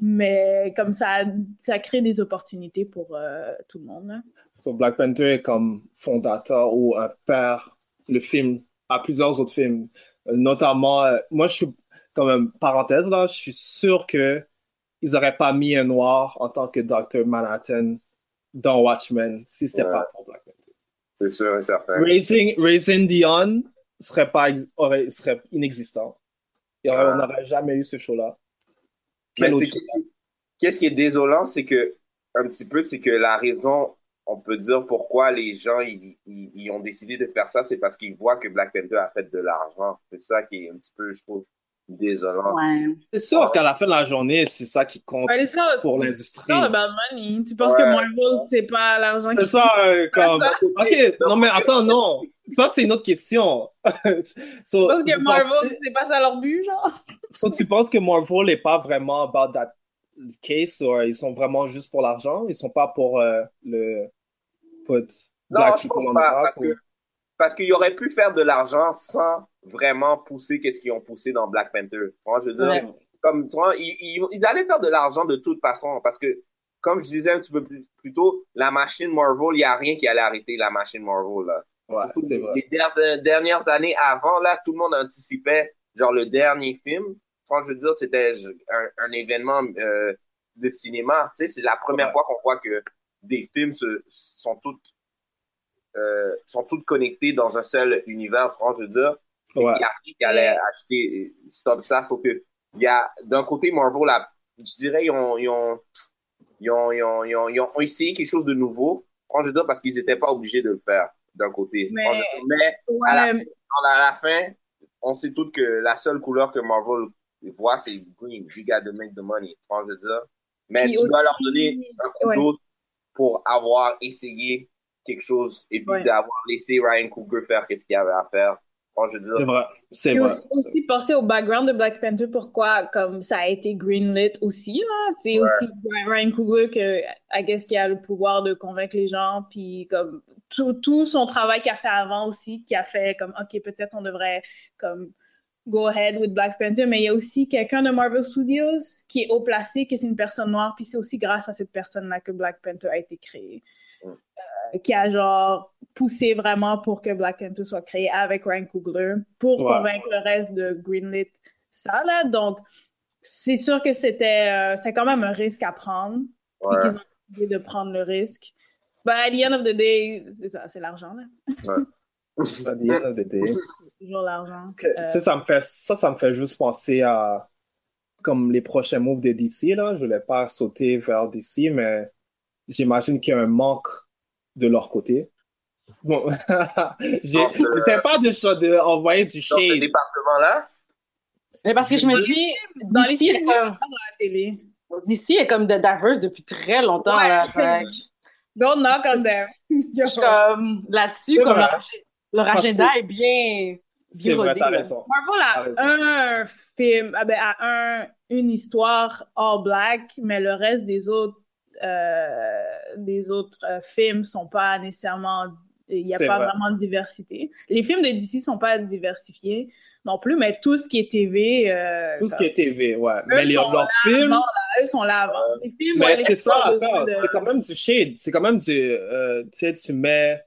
mais comme ça, ça crée des opportunités pour euh, tout le monde. là. So Black Panther est comme fondateur ou un père, le film, à plusieurs autres films. Euh, Notamment, euh, moi, je suis, comme une parenthèse là, je suis sûr que ils auraient pas mis un noir en tant que Dr. Manhattan dans Watchmen si c'était Ouais. pas pour Black Panther. C'est sûr et certain. Raising, Raising Dion serait pas, aurait, serait inexistant. Y. On n'aurait jamais eu ce show-là. C'est-? Qu'est-ce qui est désolant, c'est que, un petit peu, c'est que la raison, on peut dire pourquoi les gens ils, ils- ils ont décidé de faire ça, c'est parce qu'ils voient que Black Panther a fait de l'argent. C'est ça qui est un petit peu, je trouve, désolant. Ouais. C'est sûr qu'à la fin de la journée, c'est ça qui compte Ouais, c'est ça, pour c'est l'industrie. Tu penses Ouais. que Marvel, c'est pas l'argent C'est qui... ça, euh, comme. ça. Ok, non, mais attends, non. Ça, c'est une autre question. [laughs] so, Tu penses que Marvel, pensez- c'est pas ça leur but, genre? so, tu penses que Marvel n'est pas vraiment about that case, ou ils sont vraiment juste pour l'argent? Ils sont pas pour euh, le put Non, black je pense pas, parce ou- que parce qu'ils auraient pu faire de l'argent sans vraiment pousser qu'est-ce qu'ils ont poussé dans Black Panther. Moi, je veux dire, Ouais. comme tu vois, ils, ils, ils allaient faire de l'argent de toute façon parce que, comme je disais un petit peu plus, plus tôt, la machine Marvel, il y a rien qui allait arrêter la machine Marvel là. Ouais, Surtout c'est les, vrai. les der- dernières années avant, là, tout le monde anticipait, genre, le dernier film. Enfin, je veux dire, c'était un, un événement euh, de cinéma. Tu sais, c'est la première Ouais. fois qu'on voit que des films se, sont toutes euh, sont toutes connectées dans un seul univers. Enfin, je veux dire, Et Ouais. il y a rien qui allait acheter euh, stop ça. Sauf que il y a d'un côté Marvel, là, je dirais, ils ont, ils ont, ils ont, ils ont, ils ont, ils ont essayé quelque chose de nouveau. Enfin, je veux dire, parce qu'ils n'étaient pas obligés de le faire d'un côté. Mais- Ouais, à la, à la fin, on sait tous que la seule couleur que Marvel voit, c'est green. You got to make the money. Je dire. Mais Puis tu dois aussi- leur donner un coup ouais. d'autre pour avoir essayé quelque chose et puis Ouais. d'avoir laissé Ryan Coogler faire qu'est-ce qu'il avait à faire. C'est vrai. C'est vrai. aussi, aussi penser au background de Black Panther, pourquoi comme ça a été greenlit aussi là. C'est Ouais. aussi Ryan Coogler que I guess qui a le pouvoir de convaincre les gens, puis comme tout, tout son travail qu'il a fait avant aussi, qui a fait comme ok peut-être on devrait comme go ahead with Black Panther, mais il y a aussi quelqu'un de Marvel Studios qui est haut placé, que c'est une personne noire, puis c'est aussi grâce à cette personne-là que Black Panther a été créé. Mm. Euh, qui a genre poussé vraiment pour que Black Panther soit créé avec Ryan Coogler pour Ouais. convaincre le reste de greenlit ça là. Donc c'est sûr que c'était euh, c'est quand même un risque à prendre ouais, et qu'ils ont décidé de prendre le risque. But at the end of the day, c'est ça, c'est l'argent là. À the end of the day. Toujours l'argent. Que- Euh, Ça, ça me fait, ça, ça me fait juste penser à comme les prochains moves de DC, là. Je voulais pas sauter vers DC, mais j'imagine qu'il y a un manque de leur côté. Bon, [laughs] c'est pas de, de envoyer du dans ce shade. département-là, Mais parce que je me dis, dans les d'ici est films, comme, dans la télé. d'ici est comme de diverse depuis très longtemps. Ouais. Là, Don't knock on them. [laughs] comme là-dessus, comme leur, agenda que- est bien, C'est vrai, t'as raison. Marvel a un film, ah ben, a un, une histoire all black, mais le reste des autres euh, des autres euh, films sont pas nécessairement, il n'y a pas vrai. vraiment de diversité. Les films de DC sont pas diversifiés non plus, mais tout ce qui est TV, euh, Tout ce qui est TV, ouais. eux Mais les, sont leurs là films, avant, là, eux sont là avant. Les films, mais c'est ça l'affaire. de- C'est quand même du shade. C'est quand même du, euh, tu sais, tu mets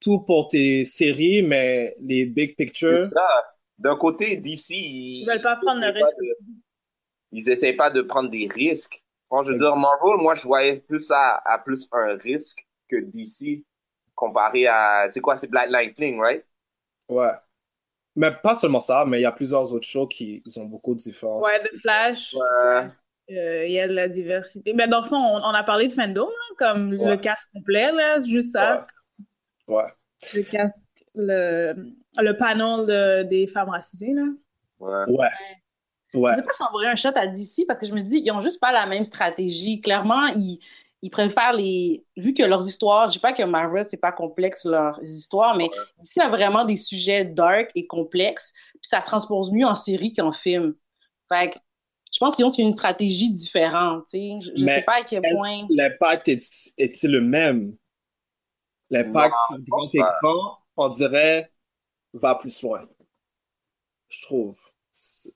tout pour tes séries, mais les big pictures, Là, d'un côté, DC, ils, Ils veulent pas prendre le risque. de- ils essaient pas de prendre des risques. Quand je veux dire, Marvel, moi, je voyais plus ça à plus un risque que DC comparé à, c'est quoi, c'est Black Lightning, right? ouais. Mais pas seulement ça, mais il y a plusieurs autres shows qui ils ont beaucoup de différences. Ouais, de Flash. Ouais. Euh, Il y a de la diversité. Mais dans le fond, on, on a parlé de fandom, là, comme Ouais. le cast complet, là, c'est juste ça. Ouais. Le cast, le, le panel de- des femmes racisées, là. Ouais. Ouais. Ouais. Je sais pas si j'enverrais un shot à DC parce que je me dis, ils ont juste pas la même stratégie. Clairement, ils, ils préfèrent les. Vu que leurs histoires, je dis pas que Marvel, c'est pas complexe leurs histoires, mais DC a vraiment des sujets dark et complexes, puis ça se transpose mieux en série qu'en film. Fait que je pense qu'ils ont une stratégie différente, tu sais. Je, je Mais sais pas à quel est-ce- point. L'impact est, est-il le même? L'impact sur le grand écran, on dirait, va plus loin. Je trouve. C'est-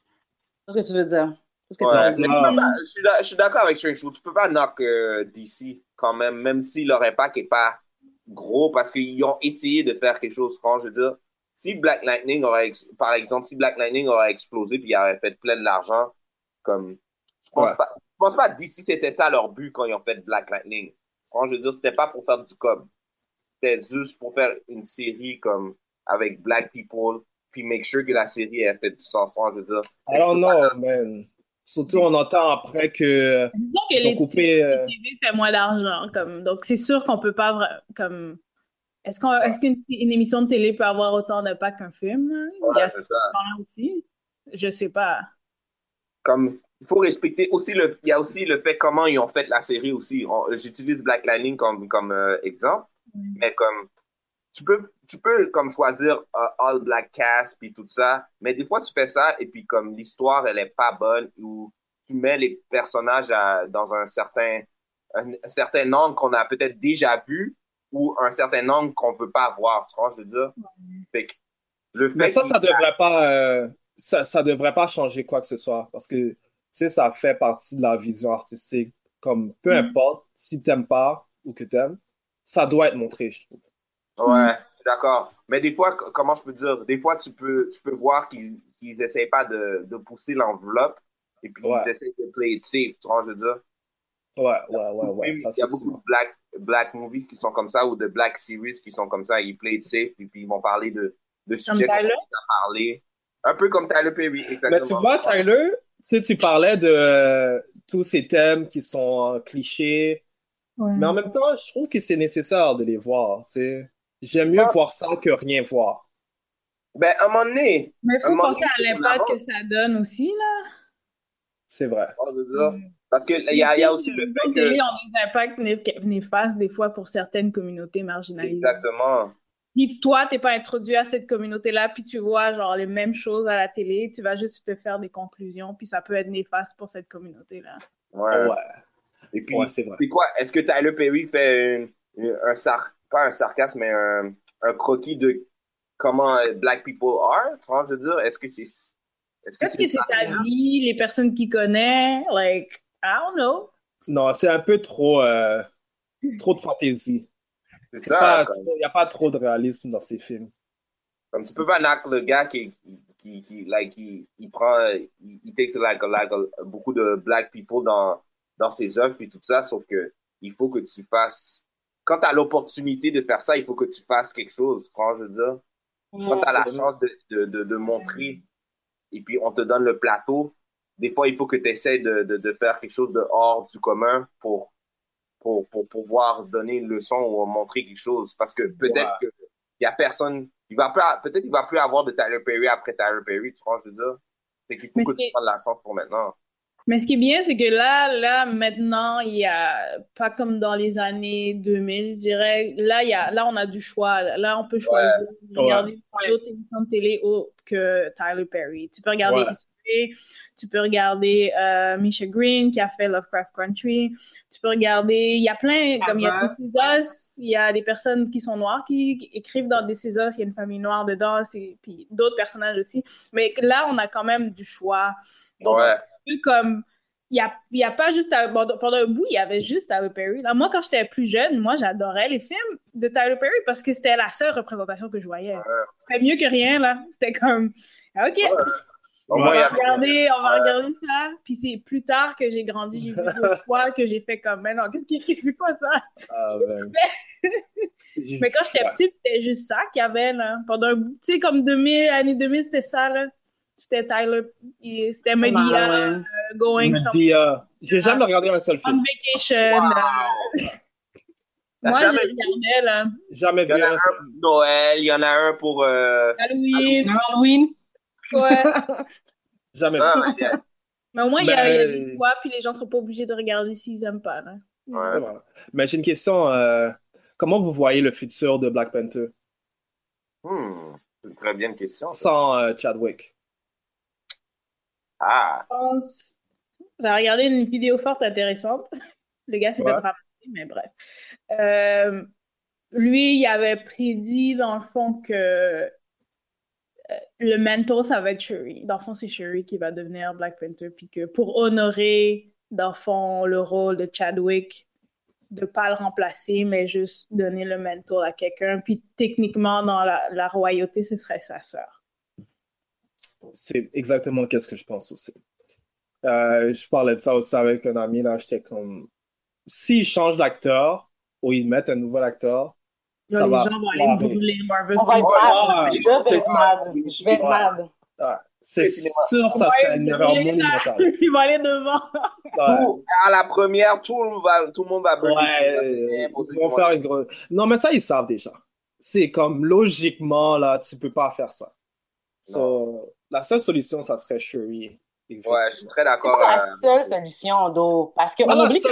C'est ce que tu veux dire? Ouais, mais tu peux pas- je suis d'a- je suis d'accord avec Strange. Tu peux pas knock euh, DC quand même, même si leur impact est pas gros, parce qu'ils ont essayé de faire quelque chose. Je veux dire, si Black Lightning aurait, par exemple, si Black Lightning aurait explosé puis il aurait fait plein de l'argent, comme, je pense Ouais. pas, je pense pas que DC c'était ça leur but quand ils ont fait Black Lightning. Je veux dire, c'était pas pour faire du com. C'était juste pour faire une série comme, avec Black People, puis make sure que la série ait fait du sens. Quand je veux dire, don't know, man. Surtout, on entend après que Disons que les coupé. euh, TV fait moins d'argent, comme, donc c'est sûr qu'on peut pas, comme, est-ce qu'on, est-ce qu'une une émission de télé peut avoir autant d'impact qu'un film, là? Il y ouais, a c'est ce ça. aussi. Je sais pas. comme il faut respecter aussi le il y a aussi le fait comment ils ont fait la série aussi On- j'utilise Black Lightning comme comme euh, exemple mais comme tu peux tu peux comme choisir euh, all black cast puis tout ça mais des fois tu fais ça et puis comme l'histoire elle est pas bonne ou tu mets les personnages à- dans un certain un, un certain angle qu'on a peut-être déjà vu ou un certain angle qu'on peut pas voir tu vois je veux dire? Fait que le fait Mais ça, ça devrait pas, euh, ça, ça devrait pas changer quoi que ce soit. Parce que, tu sais, ça fait partie de la vision artistique. Comme, peu Mhm. importe, si t'aimes pas ou que t'aimes, ça doit être montré, je trouve. Ouais, suis d'accord. Mais des fois, comment je peux dire, des fois, tu peux, tu peux voir qu'ils qu'ils essayent pas de, de pousser l'enveloppe et puis Ouais. ils essayent de play it safe, tu vois, je veux dire? Ouais, ouais, ouais, ouais, ça il y a beaucoup de black, black movies qui sont comme ça ou de black series qui sont comme ça, ils play it safe et puis ils vont parler de, de sujets qu'on a parlé. Un peu comme Tyler Perry, exactement. Mais tu vois, Tyler, tu sais, tu parlais de euh, tous ces thèmes qui sont euh, clichés, Ouais. mais en même temps, je trouve que c'est nécessaire de les voir, tu sais. J'aime mieux voir ça que rien voir. Ben, à un moment donné, Mais il faut penser donné, à l'impact que ça donne aussi, là. C'est vrai. dire. Parce que il y y a aussi le Les fait que, télé ont des impacts né- néfastes des fois pour certaines communautés marginalisées. exactement. Si toi, t'es pas introduit à cette communauté-là, puis tu vois genre les mêmes choses à la télé, tu vas juste te faire des conclusions, puis ça peut être néfaste pour cette communauté-là. Ouais. Ouais, Et puis, ouais, c'est vrai. C'est quoi? Est-ce que Tyler Perry fait une- une- un sar pas un sarcasme, mais un, un croquis de comment euh, black people are? Tu vois, je veux dire, est-ce que c'est, est-ce que Est-ce que c'est ta vie, les personnes qui connaissent, like, I don't know. Non, c'est un peu trop, euh, trop de fantaisie. C'est C'est ça. pas comme, trop- y a pas trop de réalisme dans ces films. comme tu peux pas knock le gars qui, qui, qui, like, il, il prend, il, il takes like, like, beaucoup de black people dans, dans ses œuvres et tout ça, sauf que il faut que tu fasses, quand t'as l'opportunité de faire ça, il faut que tu fasses quelque chose, tu vois, je veux dire? Quand tu as la chance de, de, de, de montrer et puis on te donne le plateau, des fois, il faut que tu essaies de, de, de faire quelque chose de hors du commun pour, pour, pour pouvoir donner une leçon ou montrer quelque chose. Parce que peut-être Ouais. que il y a personne, il va pas, peut-être il va plus avoir de Tyler Perry après Tyler Perry, tu vois, je veux dire? C'est qu'il faut Mais que tu prennes la chance pour maintenant. Mais ce qui est bien, c'est que là, là, maintenant, il y a, pas comme dans les années 2000, je dirais, là, il y a, là, on a du choix. Là, on peut choisir de regarder d'autres émissions de télé autres que Tyler Perry. Tu peux regarder Ouais. Tu peux regarder euh, Misha Green qui a fait Lovecraft Country. Tu peux regarder, il y a plein, comme il y a Is Us, il y a des personnes qui sont noires qui, qui écrivent dans Is Us, il y a une famille noire dedans, c'est- puis d'autres personnages aussi. Mais là, on a quand même du choix. Donc, Ouais. Un peu comme, il y a, il y a pas juste, à- pendant pendant un bout, il y avait juste Tyler Perry. Là, moi, quand j'étais plus jeune, moi, j'adorais les films de Tyler Perry parce que c'était la seule représentation que je voyais. C'était mieux que rien, là. C'était comme, ah, ok, on va regarder, on va Ouais. regarder ça. Puis c'est plus tard que j'ai grandi, j'ai vu [laughs] d'autres fois que j'ai fait comme, mais non, qu'est-ce qui [laughs] c'est quoi ça? Ah, ben. [laughs] Mais quand j'étais Ouais. petite, c'était juste ça qu'il y avait, là. Pendant un bout, tu sais, comme 2000, années 2000, c'était ça, là. C'était Tyler, et c'était Medea, ouais. euh, Going Medea. J'ai jamais regardé un seul on film. Vacation. euh, T'as Moi, jamais je regardais, là. Jamais Il y en vu a un pour Noël, il y en a un pour. Euh... Halloween. Halloween. Ouais. [laughs] Jamais ah, vu. ouais, il y a- Mais au moins, il y a, il y a Mais- des choix, puis les gens sont pas obligés de regarder s'ils aiment pas, là. ouais. Voilà. Mais j'ai une question. euh, comment vous voyez le futur de Black Panther? Hmm, c'est une très bien question. ça. sans euh, Chadwick? Ah, Je pense. J'ai regardé une vidéo forte intéressante. [laughs] Le gars s'est Ouais. fait ramasser, mais bref. Euh, lui, il avait prédit, dans le fond, que euh, le mentor, ça va être Shuri. Dans le fond, c'est Shuri qui va devenir Black Panther, puis que pour honorer, dans le fond, le rôle de Chadwick, de pas le remplacer, mais juste donner le mentor à quelqu'un. Puis techniquement, dans la, la royauté, ce serait sa sœur. C'est exactement ce que je pense aussi. Euh, je parlais de ça aussi avec un ami, là, j'étais comme, s'ils changent d'acteur, ou ils mettent un nouvel acteur, ça les va gens vont aller brûler Marvel On va être. Je vais être mad. Je vais être Ouais. mad. Ouais. C'est sûr, ça serait une erreur monumentale. [laughs] Ils vont aller devant. Ouais. Tout- à la première, tout le monde va, tout le monde va brûler. Ouais, ils vont faire une grosse... Non, mais ça, ils savent déjà. C'est comme, logiquement, là, tu peux pas faire ça. So, la seule solution, ça serait Shuri. Ouais, je suis très C'est d'accord. pas la euh, seule solution, Do. Parce qu'on oublie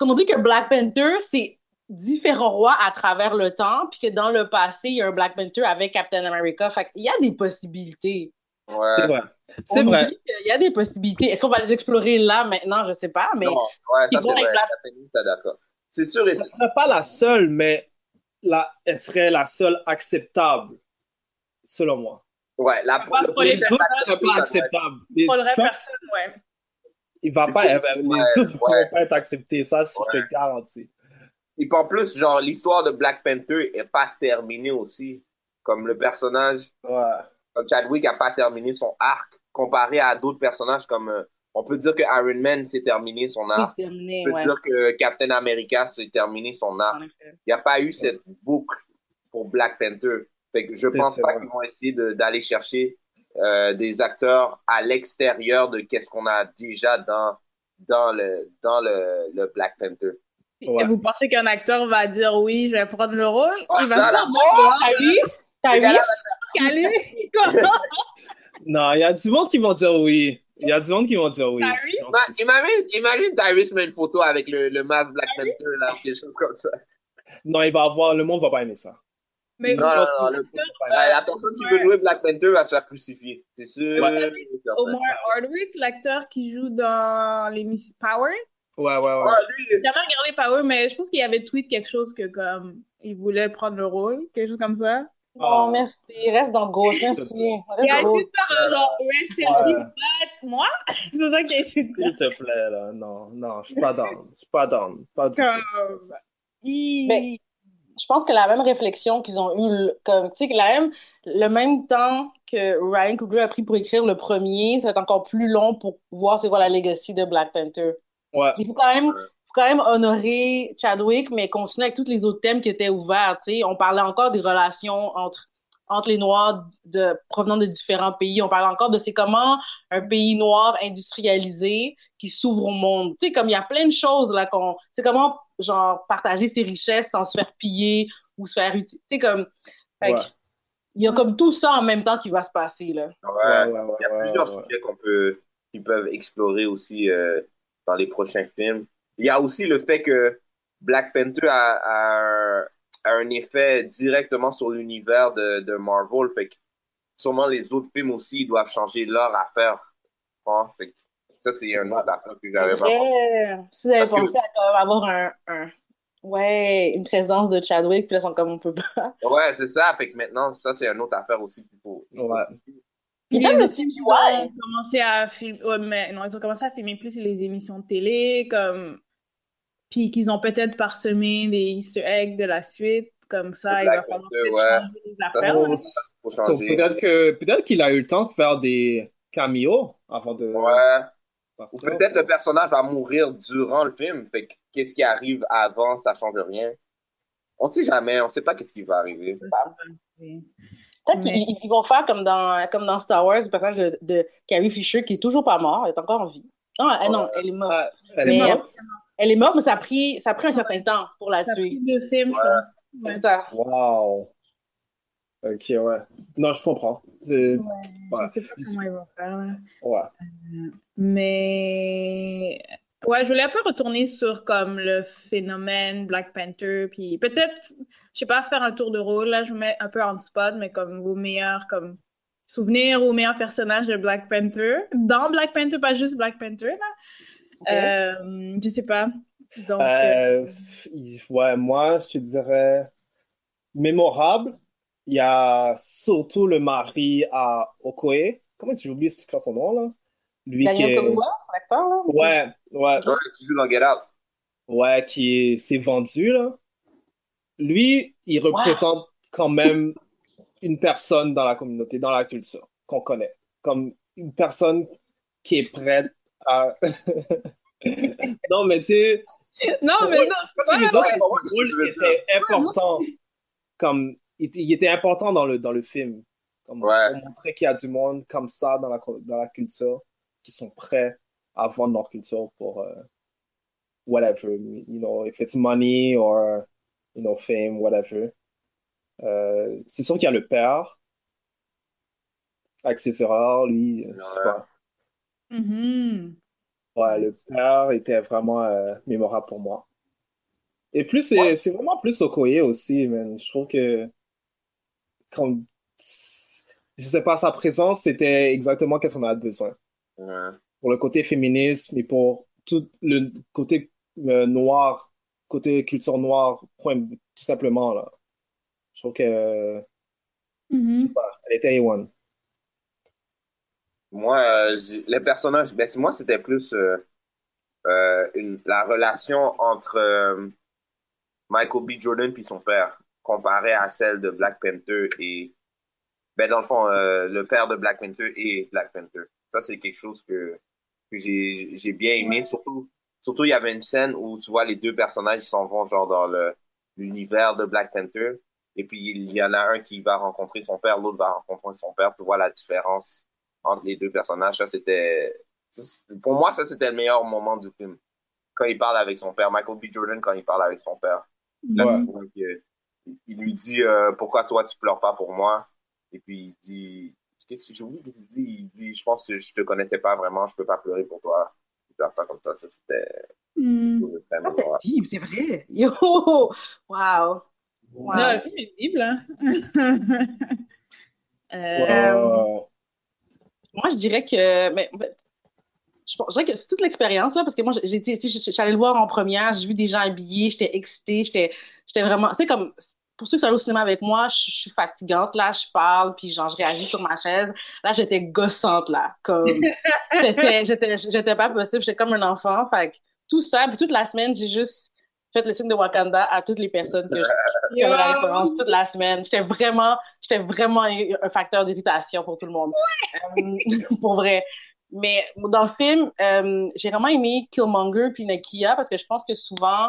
oublie que Black Panther, c'est différents rois à travers le temps, puis que dans le passé, il y a un Black Panther avec Captain America. Fait qu'il y a des possibilités. ouais. C'est vrai. C'est vrai. qu'il y a des possibilités. Est-ce qu'on va les explorer là, maintenant? Je sais pas, mais Non, ouais, c'est ça c'est vrai. Black- d'accord. C'est sûr et Ce c'est serait pas la seule, mais la... elle serait la seule acceptable, selon moi. Ouais, la, Pas le pour les autres Panther, pas acceptables. Les Trump, personne, ouais. il va pas, va- les Ouais, autres vont ouais. pas être acceptés. Ça, je te Ouais. le garantis. Et puis en plus, genre, l'histoire de Black Panther est pas terminée aussi. Comme le personnage, Ouais. comme Chadwick a pas terminé son arc, comparé à d'autres personnages comme, euh, on peut dire que Iron Man s'est terminé son c'est arc. terminé, On peut ouais. dire que Captain America s'est terminé son arc. Il n'y a pas eu cette boucle pour Black Panther. Fait que je pense pas qu'ils vont essayer de- d'aller chercher euh, des acteurs à l'extérieur de qu'est-ce qu'on a déjà dans dans le dans le, le Black Panther. Ouais. Vous pensez qu'un acteur va dire oui, je vais prendre le rôle? Oh, Il va la dire non, T'as vu? [laughs] Il y a du monde qui vont dire oui. Il y a du monde qui vont dire oui. Imagine, imagine Tyrese met une photo avec le, le masque Black Panther, là, quelque chose comme ça. Non, il va avoir, le monde va pas aimer ça. Mais Non, non, pense non, que- le- la, la personne qui veut jouer Black Panther va se faire crucifier. C'est sûr. Ouais. Omar Hardwick, l'acteur qui joue dans les Miss Power, Ouais, ouais, ouais. Ah, lui, j'ai jamais regardé Power, mais je pense qu'il avait tweet quelque chose que comme il voulait prendre le rôle, quelque chose comme ça. Ah. merci. Reste dans Ghost. Merci. Il Reste [laughs] a faire un genre Rest in Ouais. but moi, [laughs] c'est ça qu'il a essayé de S'il te plaît, là. Non, non, je suis pas down. Je suis pas down. Pas du tout. Mais- je pense que la même réflexion qu'ils ont eu, le- comme, tu sais, que la même, le même temps que Ryan Coogler a pris pour écrire le premier, ça va être encore plus long pour voir c'est quoi la legacy de Black Panther. Ouais. Il faut quand même, faut quand même honorer Chadwick, mais continuer avec tous les autres thèmes qui étaient ouverts, tu sais. On parlait encore des relations entre, entre les Noirs de, provenant de différents pays. On parlait encore de c'est comment un pays noir industrialisé qui s'ouvre au monde. Tu sais, comme il y a plein de choses, là, qu'on, c'est comment, genre, partager ses richesses sans se faire piller ou se faire utiliser. Tu sais, comme, fait que, Ouais. il y a comme tout ça en même temps qui va se passer, là. Ouais, Ouais, ouais, ouais, il y a ouais, plusieurs ouais. sujets qu'on peut, qui peuvent explorer aussi euh, dans les prochains films. Il y a aussi le fait que Black Panther a, a, un, a un effet directement sur l'univers de, de Marvel. Fait que sûrement les autres films aussi ils doivent changer leur affaire comprends? Fait que ça, c'est un autre affaire que j'avais pas Ouais. Si vous avez pensé à avoir un, un, ouais, une présence de Chadwick, puis là, ils sont comme on peut pas. Ouais, c'est ça. Fait que maintenant, ça, c'est une autre affaire aussi qu'il faut. Ouais. Puis le CGI. ils ont commencé à filmer, ouais, mais non, ils ont commencé à filmer plus les émissions de télé, comme, puis qu'ils ont peut-être parsemé des Easter eggs de la suite, comme ça, il va falloir peut-être ouais. changer les affaires. So, changer. peut-être que peut-être qu'il a eu le temps de faire des caméos avant de Ouais. Ou peut-être le personnage va mourir durant le film. Fait que qu'est-ce qui arrive avant, ça change rien. On sait jamais, on sait pas qu'est-ce qui va arriver. Peut-être Mais- qu'ils ils vont faire comme dans, comme dans Star Wars, le personnage de, de Carrie Fisher qui est toujours pas mort, elle est encore en vie. Non, elle, non, elle est morte. Ah, elle est Mais- morte. Elle est morte, mais ça a pris, ça a pris un certain temps pour la Ça a tuer. pris deux films, je pense. Ouais. C'est ça. Wow. Ok, ouais. Non, je comprends. C'est- Ouais. Je sais pas comment ils vont faire. là. Ouais. Mais ouais, je voulais un peu retourner sur comme le phénomène Black Panther, puis peut-être, je sais pas, faire un tour de rôle. Là, je vous mets un peu en spot, mais comme vos meilleurs comme souvenirs ou meilleurs personnages de Black Panther. Dans Black Panther, pas juste Black Panther, là. Euh, je sais pas. Donc, euh, Euh, ouais, moi, je te dirais mémorable. Il y a surtout le mari à Okoye. Comment est-ce que j'ai oublié son nom, là? Lui qui Daniel est... Kaluuya, l'acteur, là? Ouais, ouais, Ouais, qui joue dans Get Out. ouais, qui est- s'est vendu, là. Lui, il représente quand même une personne dans la communauté, dans la culture, qu'on connaît. Comme une personne qui est prête à... Non, mais tu sais, non, mais Ouais, non, ouais, dire, ouais. rôle était important. Comme, il, était- il était important dans le, dans le film. Comme, Ouais. Pour montrer qu'il y a du monde comme ça dans la, dans la culture qui sont prêts à vendre leur culture pour euh, whatever. You know, if it's money or, you know, fame, whatever. Euh, c'est sûr qu'il y a le père. Avec ses erreurs, lui, euh, je sais Ouais. pas. Mhm. Ouais, le père était vraiment euh, mémorable pour moi. Et plus, c'est c'est vraiment plus Okoye aussi, man. Je trouve que, comme, je sais pas, sa présence, c'était exactement qu'est-ce qu'on a besoin. Ouais. Pour le côté féminisme et pour tout le côté euh, noir, côté culture noire, point, tout simplement, là. Je trouve que, euh, Mhm. je sais pas, elle était A1. Moi, euh, les personnages, ben, moi, c'était plus euh, euh, une, la relation entre Michael B. Jordan puis son père, comparé à celle de Black Panther et, ben, dans le fond, euh, le père de Black Panther et Black Panther. Ça, c'est quelque chose que, que j'ai, j'ai bien aimé. Surtout, surtout, il y avait une scène où, tu vois, les deux personnages, ils s'en vont, genre, dans le, l'univers de Black Panther. Et puis, il y en a un qui va rencontrer son père, l'autre va rencontrer son père. Tu vois la différence entre les deux personnages. Ça, c'était, pour moi, ça, c'était le meilleur moment du film. Quand il parle avec son père, Michael B. Jordan, quand il parle avec son père. Là, Ouais. il lui dit, euh, pourquoi toi, tu pleures pas pour moi? Et puis, il dit, qu'est-ce que j'ai oublié qu'il dit? Il dit, je pense que je te connaissais pas vraiment, je peux pas pleurer pour toi. Il pleure pas comme ça. Ça, c'était, Ah, c'est vrai. Yo! Wow! Wow. Non, le film est visible, hein. [laughs] Euh, Ouais. Moi, je dirais que, mais, je, dirais que c'est toute l'expérience, là, parce que moi, suis allée le voir en première, j'ai vu des gens habillés, j'étais excitée, j'étais, j'étais vraiment, tu sais, comme, pour ceux qui sont allés au cinéma avec moi, je, je suis fatigante, là, je parle, puis genre, je réagis sur ma chaise. Là, j'étais gossante, là, comme, [laughs] j'étais, j'étais, j'étais pas possible, j'étais comme un enfant, fait que tout ça, puis toute la semaine, j'ai juste fait le signe de Wakanda à toutes les personnes que je, avaient la référence toute la semaine. J'étais vraiment, j'étais vraiment un facteur d'irritation pour tout le monde. Euh, [laughs] pour vrai. Mais dans le film, euh, j'ai vraiment aimé Killmonger puis Nakia parce que je pense que souvent,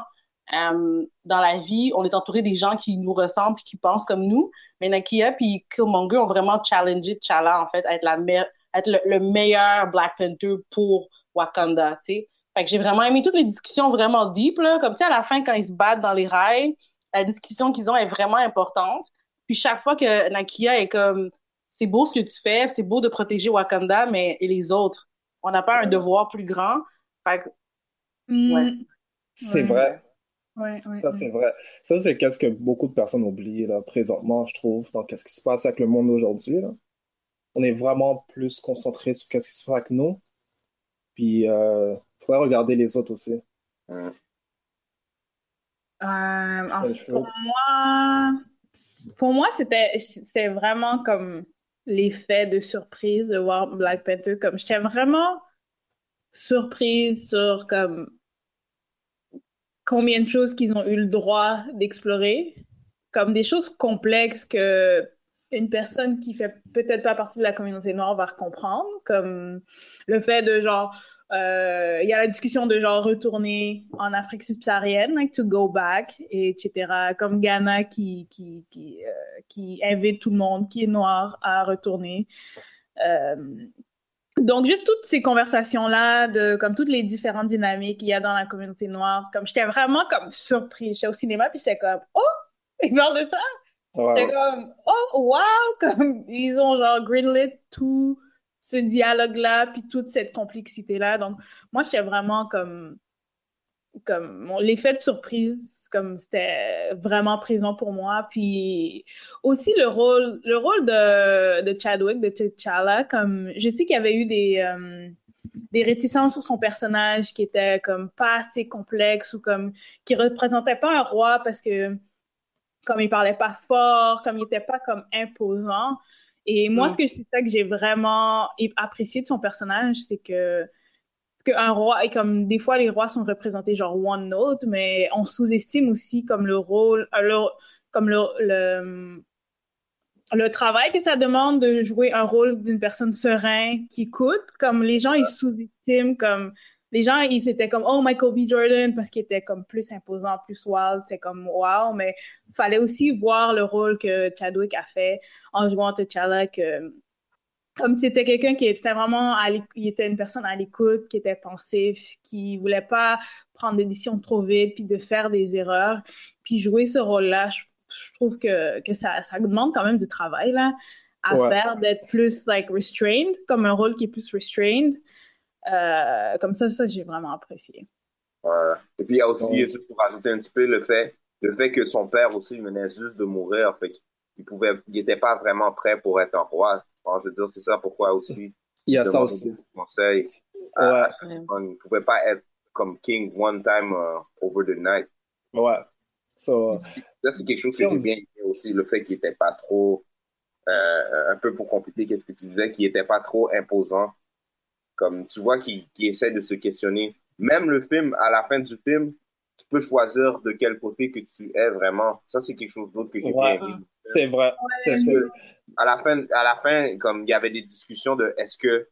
euh, dans la vie, on est entouré des gens qui nous ressemblent puis qui pensent comme nous. Mais Nakia puis Killmonger ont vraiment challengé T'Challa, en fait, à être, la me- à être le, le meilleur Black Panther pour Wakanda, tu sais. Fait que j'ai vraiment aimé toutes les discussions vraiment deep, là. Comme, tu sais, à la fin, quand ils se battent dans les rails, la discussion qu'ils ont est vraiment importante. Puis chaque fois que Nakia est comme, c'est beau ce que tu fais, c'est beau de protéger Wakanda, mais et les autres? On n'a pas un devoir plus grand. Fait que, ouais. mm, C'est Ouais. vrai. ouais, ouais, Ça, ouais. c'est vrai. Ça, c'est qu'est-ce que beaucoup de personnes oublient, là, présentement, je trouve, dans qu'est-ce qui se passe avec le monde aujourd'hui, là. On est vraiment plus concentré sur qu'est-ce qui se passe avec nous. Puis, euh, faudrait regarder les autres aussi. Euh, en- pour moi, pour moi, c'était, c'était vraiment comme l'effet de surprise de voir Black Panther. Comme j'étais vraiment surprise sur comme combien de choses qu'ils ont eu le droit d'explorer, comme des choses complexes que une personne qui fait peut-être pas partie de la communauté noire va comprendre, comme le fait de genre, il y a la discussion de genre retourner en Afrique subsaharienne, like to go back, et etc. Comme Ghana qui qui qui euh, qui invite tout le monde qui est noir à retourner. Euh, donc, juste toutes ces conversations-là, de comme toutes les différentes dynamiques qu'il y a dans la communauté noire, comme j'étais vraiment comme surprise. J'étais au cinéma, puis j'étais comme, oh, ils parlent de ça? J'étais comme, oh, wow! Comme, ils ont genre greenlit tout ce dialogue-là, puis toute cette complexité-là. Donc, moi, j'étais vraiment comme, comme, l'effet de surprise, comme c'était vraiment présent pour moi. Puis aussi le rôle, le rôle de, de Chadwick, de T'Challa, comme, je sais qu'il y avait eu des, euh, des réticences sur son personnage qui étaient comme pas assez complexes ou comme, qui représentait pas un roi parce que, comme il parlait pas fort, comme il était pas comme imposant. Et moi, Mm. ce que c'est ça que j'ai vraiment apprécié de son personnage, c'est que qu'un roi, et comme des fois les rois sont représentés genre one note, mais on sous-estime aussi comme le rôle, euh, le, comme le, le, le travail que ça demande de jouer un rôle d'une personne sereine qui écoute. Comme les gens, ils sous-estiment, comme les gens, ils étaient comme oh Michael B. Jordan parce qu'il était comme plus imposant, plus wild, c'est comme wow, mais fallait aussi voir le rôle que Chadwick a fait en jouant T'Challa que comme c'était quelqu'un qui était vraiment à il était une personne à l'écoute, qui était pensif, qui voulait pas prendre des décisions trop vite puis de faire des erreurs, puis jouer ce rôle-là, je, je trouve que que ça ça demande quand même du travail là à Ouais. faire d'être plus like restrained, comme un rôle qui est plus restrained. Euh, comme ça ça j'ai vraiment apprécié. Ouais. Et puis il y a aussi, Ouais. juste pour rajouter un petit peu, le fait, le fait que son père aussi venait juste de mourir, fait qu'il pouvait, il était pas vraiment prêt pour être un roi. Bon, je veux dire, c'est ça pourquoi aussi. [laughs] Il y a ça aussi. à- à Ouais. fois. Il pouvait pas être comme king one time uh, over the night. Ouais. So, Ça, c'est quelque chose que j'ai bien aimé aussi, le fait qu'il était pas trop, euh, un peu pour compléter qu'est-ce que tu disais, qu'il était pas trop imposant. Comme tu vois qu'il qu'il essaie de se questionner. Même le film, à la fin du film, tu peux choisir de quel côté que tu es vraiment. Ça, c'est quelque chose d'autre que j'ai Ouais. c'est vrai. Que à la fin, à la fin, comme il y avait des discussions de est-ce que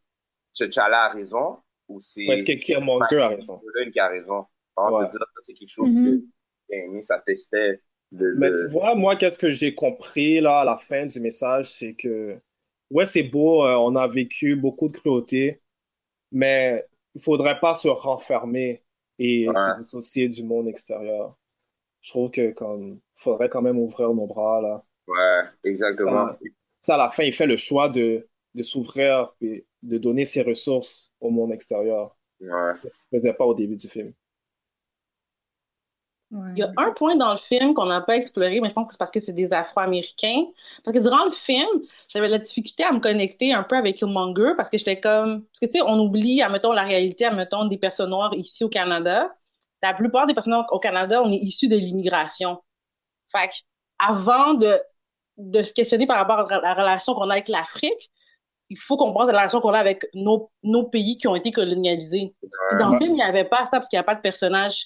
T'Challa a raison ou c'est Est-ce que Killmonger a raison? Qui a raison. Alors, Ouais. c'est quelque chose Mhm. que j'ai aimé. Ça testait le, Mais le- tu vois, moi, qu'est-ce que j'ai compris là à la fin du message, c'est que ouais, c'est beau, euh, on a vécu beaucoup de cruauté, mais il faudrait pas se renfermer et Ouais. se dissocier du monde extérieur. Je trouve que comme faudrait quand même ouvrir nos bras là. Ouais, exactement. Ça, à la fin, il fait le choix de de s'ouvrir et de donner ses ressources au monde extérieur. Ouais. Ne faisait pas au début du film. Il y a un point dans le film qu'on n'a pas exploré, mais je pense que c'est parce que c'est des Afro-Américains. Parce que durant le film, j'avais la difficulté à me connecter un peu avec Killmonger parce que j'étais comme... Parce que tu sais, on oublie, admettons, la réalité, admettons, des personnes noires ici au Canada. La plupart des personnes noires au Canada, on est issus de l'immigration. Fait que avant de, de se questionner par rapport à la relation qu'on a avec l'Afrique, il faut qu'on pense à la relation qu'on a avec nos, nos pays qui ont été colonialisés. Puis Dans le film, il n'y avait pas ça parce qu'il n'y a pas de personnage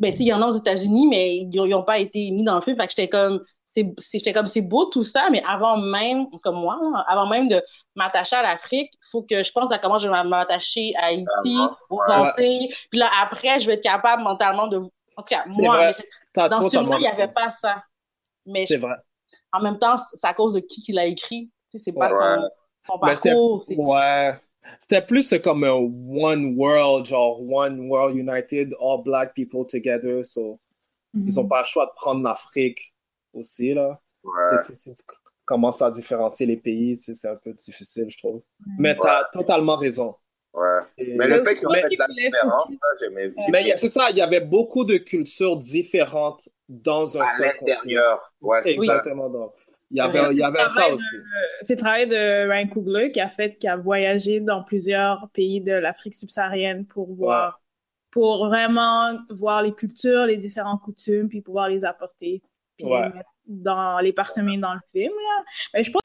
ben, il y en a aux États-Unis, mais ils n'ont pas été mis dans le film. Fait que j'étais comme, c'est, comme, c'est beau tout ça, mais avant même, comme moi, avant même de m'attacher à l'Afrique, il faut que je pense à comment je vais m'attacher à Haïti, aux ouais. Antilles. Puis là, après, je vais être capable mentalement de, en tout cas, moi, mais dans ce film-là, il n'y avait pas ça. Mais C'est vrai. en même temps, c'est à cause de qui qui l'a écrit. Tu sais, c'est pas Ouais. son, son c'était, parcours. c'est- ouais. C'était plus comme un one world, genre one world united, all black people together. So, ils ont pas le choix de prendre l'Afrique aussi, là. Ouais. Tu Si tu commences à différencier les pays, tu c'est un peu difficile, je trouve. Mais t'as totalement raison. Ouais. Et- Mais le fait qu'ils ont mais- fait de la différence, ça, j'aimais bien. mais y c'est ça, il y avait beaucoup de cultures différentes dans un À seul continent. l'intérieur. Ouais, c'est ça. Exactement. Il y avait, il y avait ça aussi. C'est le travail de Ryan Coogler qui a fait, qui a voyagé dans plusieurs pays de l'Afrique subsaharienne pour voir, pour vraiment voir les cultures, les différentes coutumes, puis pouvoir les apporter, puis Ouais. les mettre dans les parsemés dans le film. Là. Mais je pense